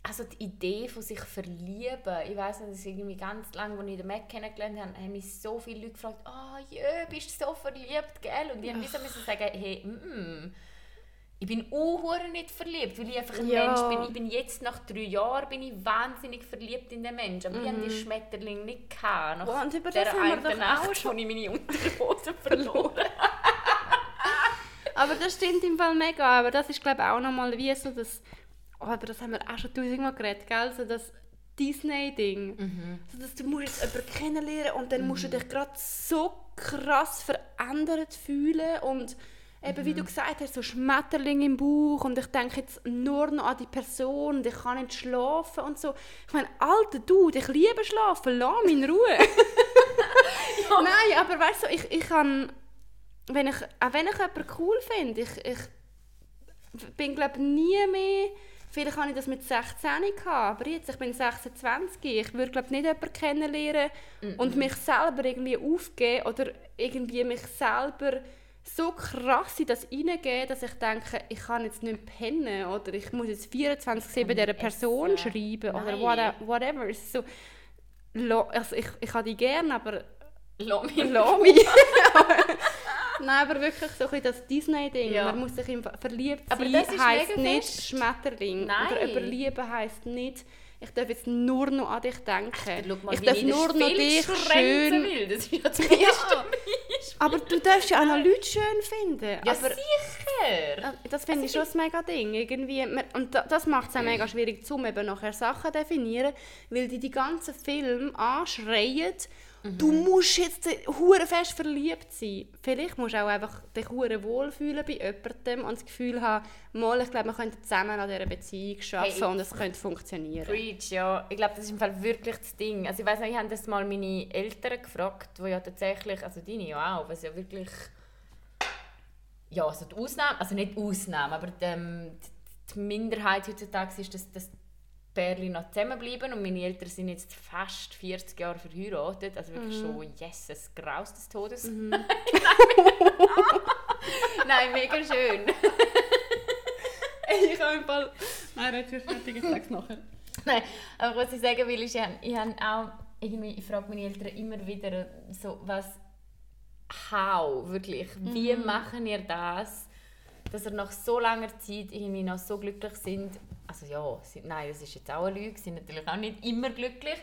Also die Idee von sich verlieben, ich weiß nicht, das ist irgendwie ganz lange, als ich den Mac kennengelernt habe, haben mich so viele Leute gefragt, oh jö, bist du so verliebt, gell? Und ich musste müssen sagen, hey, mm, ich bin auch nicht verliebt, weil ich einfach ein Ja. Mensch bin. Ich bin jetzt nach drei Jahren bin ich wahnsinnig verliebt in den Menschen. Aber ich habe die Schmetterlinge nicht gehabt. Nach Oh, und über das haben wir doch Nacht, auch schon- ich meine Unterhose [LAUGHS] verloren Aber das stimmt im Fall mega. Aber das ist, glaube ich, auch nochmal wie so das. Oh, aber das haben wir auch schon tausendmal geredet, gell? So das Disney-Ding. So, dass du musst jetzt jemanden kennenlernen und dann musst du dich gerade so krass verändert fühlen und eben, wie du gesagt hast, so Schmetterling im Bauch und ich denke jetzt nur noch an die Person und ich kann nicht schlafen und so. Ich meine, alter du, ich liebe schlafen, lass mich in Ruhe. [LAUGHS] Nein, aber weißt du, ich, ich kann, wenn ich, auch wenn ich jemanden cool finde, ich, ich bin glaube nie mehr, vielleicht habe ich das mit 16 gehabt, aber jetzt, ich bin 26, ich würde glaube nicht jemanden kennenlernen und mich selber irgendwie aufgeben oder irgendwie mich selber so krass in das hineingeben, dass ich denke, ich kann jetzt nicht pennen oder ich muss jetzt 24-7 dieser Person essen. schreiben oder Nein. what- whatever. So, also ich, ich habe die gerne, aber Lass mich. Lass mich. [LAUGHS] [LAUGHS] Nein, aber wirklich so ein das Disney-Ding. Ja. Man muss sich im verliebt Aber sein, das heisst nicht fest. Schmetterling. Nein. Oder überlieben heisst nicht, ich darf jetzt nur noch an dich denken. Schau mal, ich darf nur noch dich schön... Will. Das ist ja das Ja. Aber du darfst ja auch noch Leute schön finden. Ja, aber sicher. äh, das finde ich schon ein mega Ding. Irgendwie, und da- das macht es auch mega schwierig, zum eben nachher Sachen definieren, weil die die ganzen Filme anschreien, du musst jetzt hure fest verliebt sein. Vielleicht musst du auch einfach dich hure wohlfühlen bei jemandem und das Gefühl haben, mal, ich glaube, wir könnten zusammen an dieser Beziehung arbeiten Hey, und es könnte funktionieren. Preach, ja. Ich glaube, das ist im Fall wirklich das Ding. Also ich weiß nicht, ich habe das mal meine Eltern gefragt, die ja tatsächlich, also deine ja auch, was ja wirklich, ja, also die Ausnahme, also nicht Ausnahme, aber die, ähm, die Minderheit heutzutage ist, dass, dass Pärchen noch zusammenbleiben und meine Eltern sind jetzt fast 40 Jahre verheiratet, also wirklich schon, yes, es graust des Todes. [LAUGHS] Nein, mega schön. ich habe im Fall... Nein, jetzt ist fertig, ich sag's nachher. Nein, aber was ich sagen will, ist, ich habe, ich habe auch, irgendwie, ich frage meine Eltern immer wieder so, was, how, wirklich, wie machen ihr das, dass ihr nach so langer Zeit irgendwie noch so glücklich sind, also ja, sind, nein, das ist jetzt auch eine Lüge, sind natürlich auch nicht immer glücklich.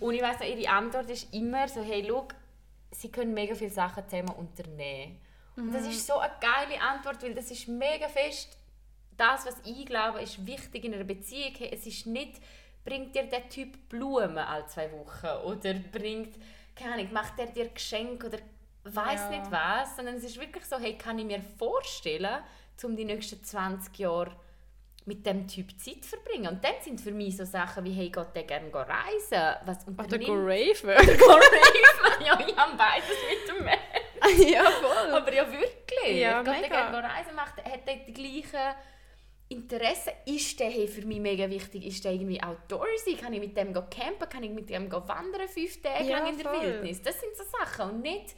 Und ich weiss auch, ihre Antwort ist immer so, hey, schau, sie können mega viele Sachen zusammen unternehmen. Und das ist so eine geile Antwort, weil das ist mega fest das, was ich glaube, ist wichtig in einer Beziehung. Hey, es ist nicht, bringt dir der Typ Blumen alle zwei Wochen oder bringt, keine Ahnung, macht er dir Geschenk oder weiß Ja. nicht was, sondern es ist wirklich so, hey, kann ich mir vorstellen, um die nächsten 20 Jahre mit dem Typ Zeit verbringen. Und dann sind für mich so Sachen wie, hey, geht der gerne reisen? Was Oder go raven. Go raven? [LAUGHS] ja, ich habe beides mit dem Mann. ja, voll. Aber ja, wirklich. Ja, Geht der mega. gerne reisen, macht, hat der die gleichen Interessen? Ist der hey, für mich mega wichtig? Ist der irgendwie outdoorsy? Kann ich mit dem go campen? Kann ich mit dem go wandern fünf Tage Ja, lang in der voll. Wildnis? Das sind so Sachen. Und nicht,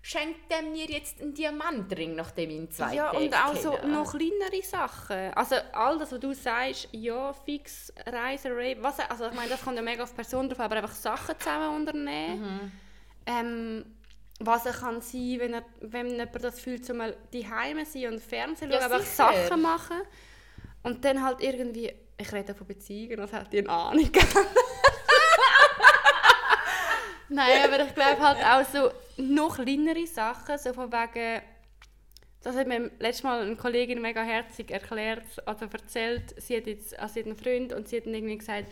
schenkt der mir jetzt einen Diamantring, nachdem ich ihn zwei Ja, Tage und auch so noch kleinere Sachen. Also all das, was du sagst, ja, fix, Reisen, Rave, was, also ich meine, das kommt ja mega auf die Person drauf, aber einfach Sachen zusammen unternehmen. Ähm, was er kann sein, wenn, er, wenn jemand das fühlt, zum mal die Heime sein und Fernsehen Ja, schauen, einfach sicher. Sachen machen. Und dann halt irgendwie, ich rede von Beziehungen, als hätte ich eine Ahnung. [LAUGHS] [LAUGHS] Nein, aber ich glaube halt auch so noch kleinere Sachen, so von wegen, das hat mir letztes Mal eine Kollegin mega herzig erklärt, also erzählt, sie hat jetzt also sie hat einen Freund und sie hat dann irgendwie gesagt,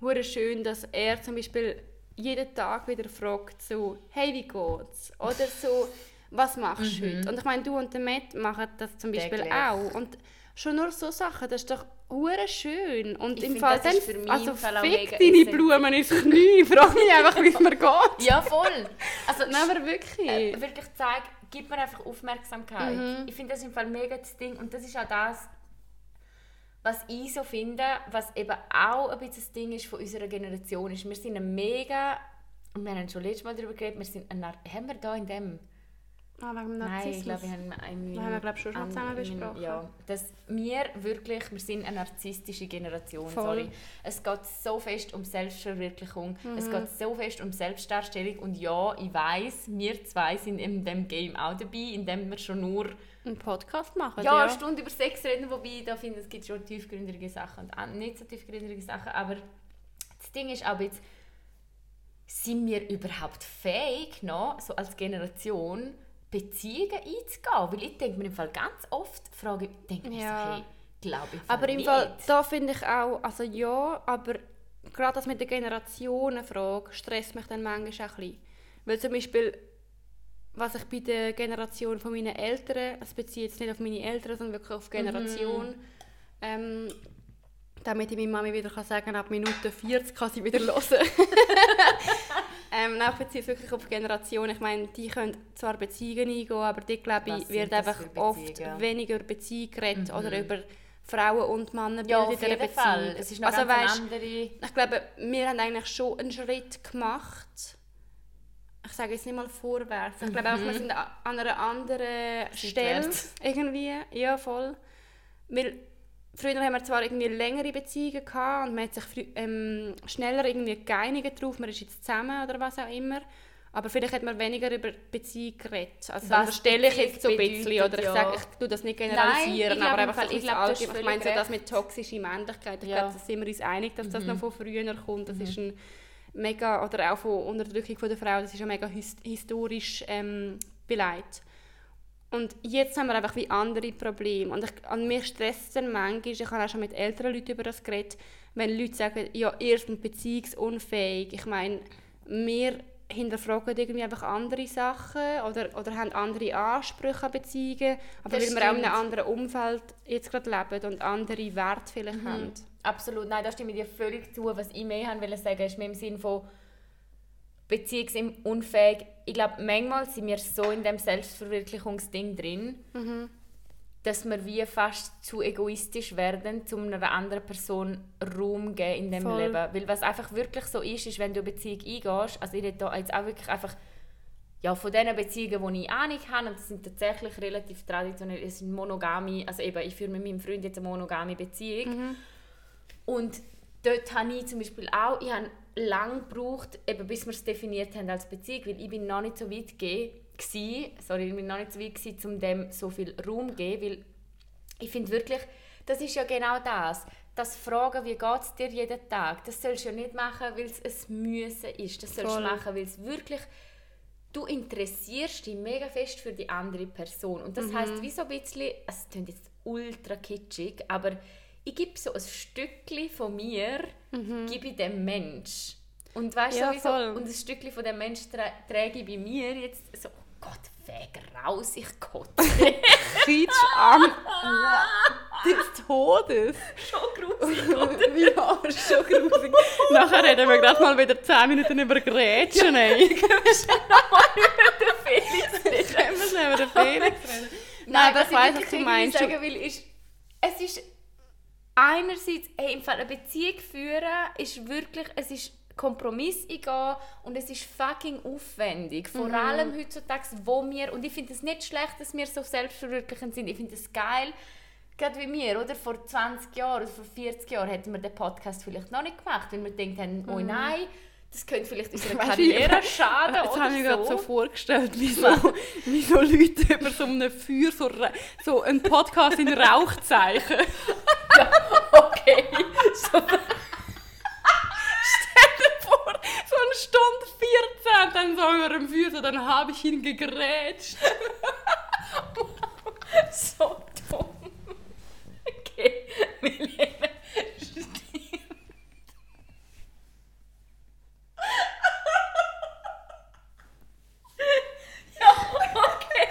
hure schön, dass er zum Beispiel jeden Tag wieder fragt, so, hey, wie geht's? Oder so, was machst du heute? Und ich meine, du und der Matt machen das zum Beispiel Täglich. auch. Und schon nur so Sachen, das ist doch hure schön. Und Ich im Fall dann, für mich also Fall fick deine essentiell. Blumen ins Knie, frag mich einfach, wie es mir geht. Ja, voll. Also, [LAUGHS] Nein, aber wirklich. äh, wirklich zeig, gib mir einfach Aufmerksamkeit. Mhm. Ich finde das im Fall mega das Ding und das ist auch das, was ich so finde, was eben auch ein bisschen das Ding ist von unserer Generation ist. Wir sind ein mega, und wir haben schon letztes Mal darüber geredet, wir sind ein Nar haben wir da in dem? Ah, wegen dem Nein, ich Narzissmus. glaube, wir haben einen, haben wir, schon mal zusammen besprochen. Ja, dass wir wirklich, wir sind eine narzisstische Generation, Voll. sorry. Es geht so fest um Selbstverwirklichung, es geht so fest um Selbstdarstellung und ja, ich weiß, wir zwei sind in dem Game auch dabei, indem wir schon nur einen Podcast machen. ja, eine Stunde über Sex reden, wobei ich da finde, es gibt schon tiefgründige Sachen und nicht so tiefgründige Sachen, aber das Ding ist auch jetzt, sind wir überhaupt fähig noch, so als Generation, Beziehungen einzugehen? Weil ich denke mir im Fall ganz oft, frage, denke mir Ja. so, hey, glaube ich Aber im nicht. Fall, da finde ich auch, also ja, aber gerade das mit der Generationenfrage stresst mich dann manchmal auch ein bisschen. Weil zum Beispiel, was ich bei der Generation von meinen Eltern, das beziehe ich jetzt nicht auf meine Eltern, sondern wirklich auf die Generation, ähm, damit ich meiner Mami wieder kann sagen ab Minute 40 kann sie wieder [LAUGHS] hören. Ähm, beziehe es wirklich auf die Generation. Ich meine, die können zwar Beziehungen eingehen, aber die, glaube ich, wird einfach oft weniger über Beziehungen geredet oder über Frauen und Männer ja, in auf dieser jeden Beziehung. Fall. Es ist noch also, weisst, andere... ich glaube, wir haben eigentlich schon einen Schritt gemacht. Ich sage jetzt nicht mal vorwärts. Ich glaube auch, wir sind an einer anderen Stelle. Irgendwie. Ja, voll. Weil früher haben wir zwar irgendwie längere Beziehungen gehabt und man hat sich ähm, schneller irgendwie geeinigt drauf, man ist jetzt zusammen oder was auch immer. Aber vielleicht hat man weniger über Beziehung geredet. Also Was das stelle ich jetzt so ein bisschen. Oder ich sage, ja. ich tue das nicht Nein, generalisieren, glaube aber einfach Fall- ich glaube, du hast Allgemeine. Ich meine so das mit toxischer Männlichkeit. Ich Ja. Mhm. glaube, da sind wir uns einig, dass das noch von früher kommt. Das ist ein mega, oder auch von Unterdrückung von der Frau, das ist ja mega his historisch ähm, beleidigt. Und jetzt haben wir einfach wie andere Probleme. Und ich, an mir stresst es dann manchmal, ich habe auch schon mit älteren Leuten über das geredet, wenn Leute sagen, ja, ihr seid beziehungsunfähig. Ich meine, wir hinterfragen irgendwie einfach andere Sachen oder, oder haben andere Ansprüche an Beziehungen, aber Das weil wir auch in einem stimmt. anderen Umfeld jetzt gerade leben und andere Werte vielleicht haben. Absolut, nein, da stimme ich dir völlig zu. Was ich mehr haben wollte sagen, ist mehr im Sinn von beziehungsunfähig. Ich glaube, manchmal sind wir so in dem Selbstverwirklichungsding drin, dass wir wie fast zu egoistisch werden, um einer anderen Person Raum geben in dem Voll. Leben. Weil was einfach wirklich so ist, ist, wenn du eine Beziehung eingehst, also ich rede da jetzt auch wirklich einfach ja, von den Beziehungen, die ich Ahnung habe, und das sind tatsächlich relativ traditionell, es sind monogame, also eben, ich führe mit meinem Freund jetzt eine monogame Beziehung. Und dort habe ich zum Beispiel auch, ich habe lange gebraucht, eben bis wir es definiert haben als Beziehung, weil ich bin noch nicht so weit gsi, sorry, ich bin noch nicht so weit gsi, um dem so viel Raum zu geben, weil ich finde wirklich, das ist ja genau das. Das Fragen, wie geht es dir jeden Tag, das sollst du ja nicht machen, weil es ein Müssen ist. Das sollst du machen, weil es wirklich, du interessierst dich mega fest für die andere Person. Und das heisst, wie so ein bisschen, es klingt jetzt ultra kitschig, aber ich gebe so ein Stückchen von mir, gebe ich dem Mensch. Und weißt Ja, du, sowieso, voll. und ein Stückchen von dem Mensch trä trage ich bei mir jetzt so, oh Gott, weg raus, ich kotze. [LAUGHS] Kitsch an des Todes. Schon gruselig. [LAUGHS] ja, schon grusig. Nachher reden wir gerade mal wieder 10 Minuten über Grätschen. ey. Felix nicht. Können wir schnell [LAUGHS] über den Felix reden? Nein, Nein, aber ich weiss, was du meinst. sagen will, ist, es ist einerseits, hey, im Fall eine Beziehung führen ist wirklich, es ist Kompromiss eingehen und es ist fucking aufwendig. Vor Mhm. allem heutzutage, wo wir, und ich finde es nicht schlecht, dass wir so selbstverwirklichend sind. Ich finde es geil, gerade wie wir, oder? Vor 20 Jahren oder vor 40 Jahren hätten wir den Podcast vielleicht noch nicht gemacht, weil wir gedacht haben, oh nein, das könnte vielleicht unserer [LAUGHS] Karriere [LAUGHS] schaden Jetzt oder habe ich mir gerade so. so vorgestellt, wie [LAUGHS] so, wie so Leute über so einem Feuer so, so einen Podcast in Rauchzeichen. Okay, so Stell dir vor, so eine Stunde 14, dann so über dem Feuer, so, dann habe ich ihn gegrätscht. so dumm. Okay, Milena, stimmt. ja, okay.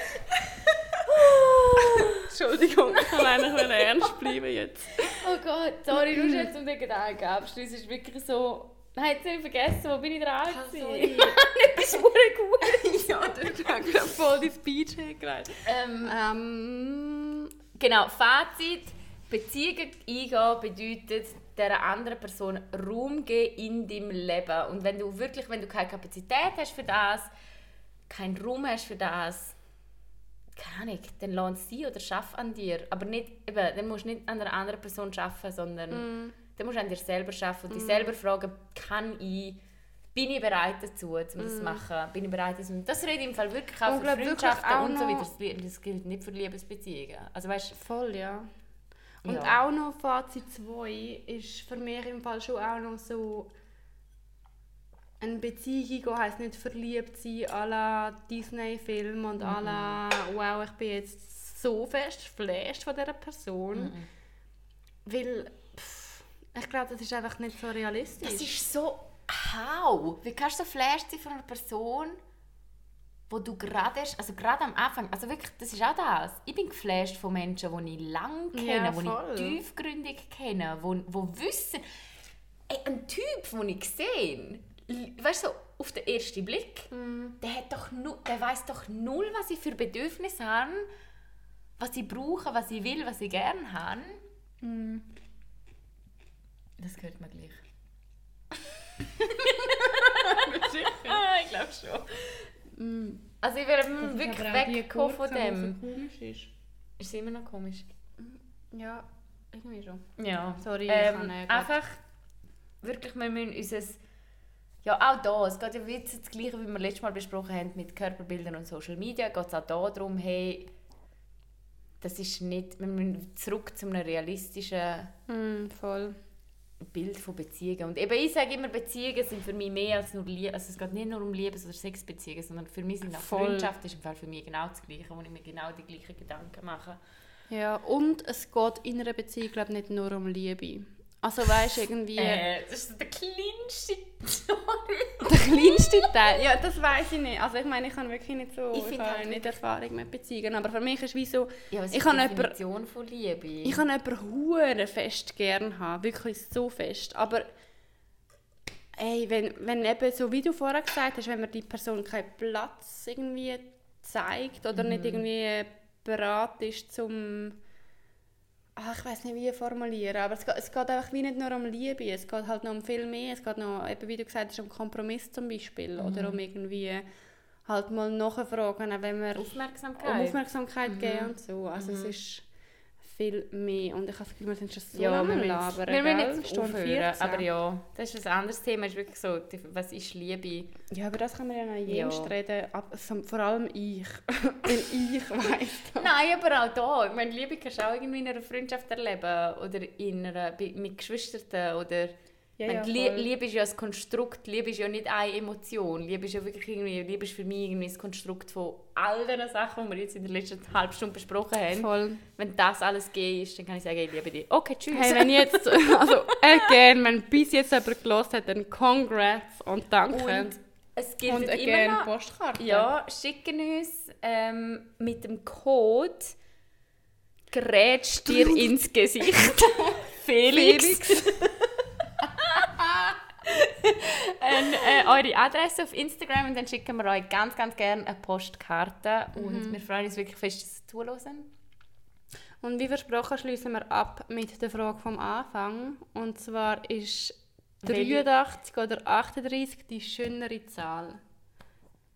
Entschuldigung, ich kann eigentlich ernst bleiben jetzt. Oh Gott, sorry, du hast jetzt um den Gedanken abschließen. Es ist wirklich so... Nein, jetzt habe ich vergessen, wo bin ich dran? sorry. [LAUGHS] Etwas hure gut. [LAUGHS] ja, du hast gerade voll die Speech hingelegt. Ähm, Ähm, Genau, Fazit. Beziehungen eingehen bedeutet, der anderen Person Raum geben in deinem Leben. Und wenn du wirklich, wenn du keine Kapazität hast für das, keinen Raum hast für das, keine Ahnung, dann lass es sein oder schaff an dir. Aber nicht, eben, dann musst du nicht an einer anderen Person arbeiten, sondern dann musst du an dir selber arbeiten und dich selber fragen, kann ich, bin ich bereit dazu, um das zu machen? Bin ich bereit? Und das rede ich im Fall wirklich auch Und für Freundschaften auch und so weiter. Das Das gilt nicht für Liebesbeziehungen. Also weißt, voll, ja. Und Ja. auch noch Fazit 2 ist für mich im Fall schon auch noch so eine Beziehung eingehen heisst nicht verliebt sein à la Disney-Film und à la wow, ich bin jetzt so fest geflasht von dieser Person. Weil pff, ich glaube, das ist einfach nicht so realistisch. Das ist so. How? Wie kannst du so flasht sein von einer Person, wo du gerade erst, also gerade am Anfang, also wirklich, das ist auch das. Ich bin geflasht von Menschen, die ich lange kenne, Ja, die ich tiefgründig kenne, wo, wo wissen, ey, ein Typ, den ich sehe, weißt du, so auf den ersten Blick, der, hat doch nu, der weiß doch null, was ich für Bedürfnisse habe, was ich brauche, was ich will, was ich gerne habe. Das gehört mir gleich. [LAUGHS] Ah, ich glaube schon. Also ich wäre mm, wirklich weggekommen von dem. komisch ist. Ist es immer noch komisch? Ja, irgendwie schon. Ja. Sorry, ich ähm, kann nicht. Einfach, wirklich, wir müssen unser... Ja, auch da, es geht ja wie das Gleiche, wie wir letztes Mal besprochen haben mit Körperbildern und Social Media, geht es auch da darum, hey, das ist nicht... Wir müssen zurück zu einem realistischen Mm, voll. Bild von Beziehungen. Und eben, ich sage immer, Beziehungen sind für mich mehr als nur Liebe. Also es geht nicht nur um Liebes- oder Sexbeziehungen, sondern für mich sind auch Voll. Freundschaft ist im Fall für mich genau das Gleiche, wo ich mir genau die gleichen Gedanken mache. Ja, und es geht in einer Beziehung glaub, nicht nur um Liebe. Also weißt du, irgendwie Äh, das ist der kleinste Sorry. der kleinste Teil. Ja, das weiß ich nicht. Also ich meine, ich habe wirklich nicht so Ich ich halt nicht Erfahrung mit Beziehungen, aber für mich ist wie so, Ja, was Ich ist kann die jemand- Definition von Liebe? ich kann jemanden hure fest gern haben, wirklich so fest. Aber ey, wenn, wenn eben so wie du vorher gesagt hast, wenn mir die Person keinen Platz irgendwie zeigt oder Mhm. nicht irgendwie bereit ist zum ach, ich weiß nicht, wie formulieren, aber es geht, es geht einfach wie nicht nur um Liebe, es geht halt noch um viel mehr. Es geht noch, eben wie du gesagt hast, um Kompromiss zum Beispiel oder um irgendwie halt mal nachfragen, wenn wir Aufmerksamkeit. um Aufmerksamkeit geben und so. Also es ist viel mehr und ich habe das Gefühl, wir sind schon so ja, lange wir labern, wir müssen jetzt Stunde aufhören. 14. Aber ja, das ist ein anderes Thema. ist wirklich so, die- was ist Liebe? Ja, über das können wir ja noch Ja. jenst reden, ab, vor allem ich, [LAUGHS] weil ich weiss. Nein, aber auch da. Ich meine, Liebe kannst du auch irgendwie in einer Freundschaft erleben oder in einer, mit Geschwistern oder... Ja, ja. Liebe ist ja ein Konstrukt, Liebe ist ja nicht eine Emotion. Liebe ist ja wirklich irgendwie, Liebe ist für mich irgendwie ein Konstrukt von all den Sachen, die wir jetzt in der letzten halben Stunde besprochen haben. Voll. Wenn das alles gay ist, dann kann ich sagen, ich liebe dich. Okay, tschüss. Hey, wenn jetzt, [LAUGHS] also again, wenn bis jetzt jemand gehört hat, dann congrats und danke. Und es gilt Und immer again, noch. Postkarte. Ja, schicken uns ähm, mit dem Code grätscht dir [LAUGHS] ins Gesicht. [LAUGHS] Felix. [LAUGHS] Ein, äh, eure Adresse auf Instagram und dann schicken wir euch ganz, ganz gerne eine Postkarte. Und wir freuen uns wirklich fest, dass ihr zuhören. Und wie versprochen schließen wir ab mit der Frage vom Anfang. Und zwar ist Welche? 83 oder 38 die schönere Zahl?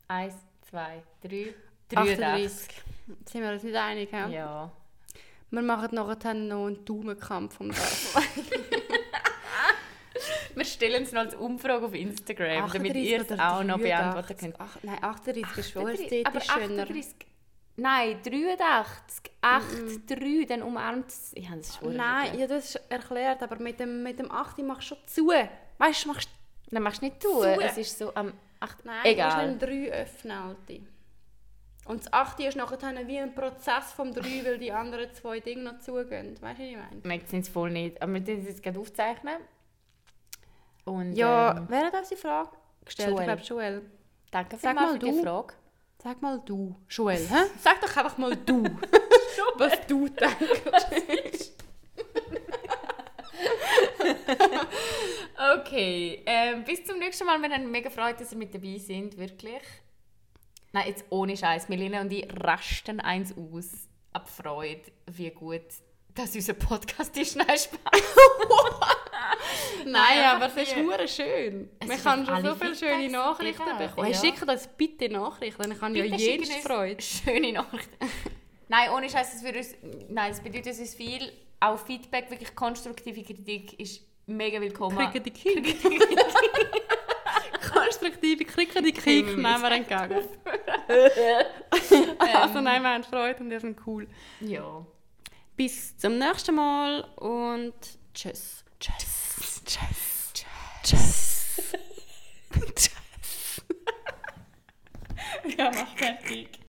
Eins, zwei, drei, 38. Sind wir uns nicht einig? Ja? Ja. Wir machen nachher noch einen Daumenkampf um das. [LAUGHS] Wir stellen es noch als Umfrage auf Instagram, damit 38 ihr es auch noch 83? beantworten könnt. Ach, nein, 38 ist schon 38, aber ästhetisch schöner. 38. Nein, 83. 8, 3, dann umarmt es. Ich habe das schon Nein, erklärt. ja, das ist erklärt, aber mit dem, mit dem 8 machst du schon zu. Weißt du, machst Dann machst du nicht tun. Zu. Es ist so am 8. Nein, du Egal. musst einen 3 öffnen, Alte. Und das 8 ist nachher dann wie ein Prozess vom 3, weil die anderen zwei Dinge noch zugehen. Weißt du, was ich meine? Merkt es voll nicht. Aber wir tun es jetzt gerade aufzeichnen. Und, Ja, ähm, wer hat uns die Frage gestellt? Joel. Ich glaube, Joel. danke Sag mal für die. Frage. Sag mal du, Joel. Hä? [LAUGHS] Sag doch einfach mal du, [LAUGHS] was du denkst. [LAUGHS] Okay, ähm, bis zum nächsten Mal. Wir haben mega Freude, dass ihr mit dabei sind, wirklich. Nein, jetzt ohne Scheiß. Melina und ich rasten eins aus. Ab Freude, wie gut dass unser Podcast ist. [LAUGHS] Nein, Spaß. [LAUGHS] Nein, aber es ist hure schön. Es Man ist kann schon so viele schöne Nachrichten gegeben, bekommen. Ja. schickt uns bitte Nachrichten, dann kann ja Bitte jedes schicken uns Freude. [LAUGHS] Schöne Nachrichten. Nein, ohne Scheiß, das, uns, nein, das bedeutet uns viel. Auch Feedback, wirklich konstruktive Kritik ist mega willkommen. Kriegen die Kick. Konstruktive Kriegen die Kick nehmen wir entgegen. also nein, wir haben Freude und wir sind cool. Ja. Bis zum nächsten Mal und tschüss. Tschüss. Tschüss. Tschüss. Tschüss. [LAUGHS] [LAUGHS] Ja, mach fertig.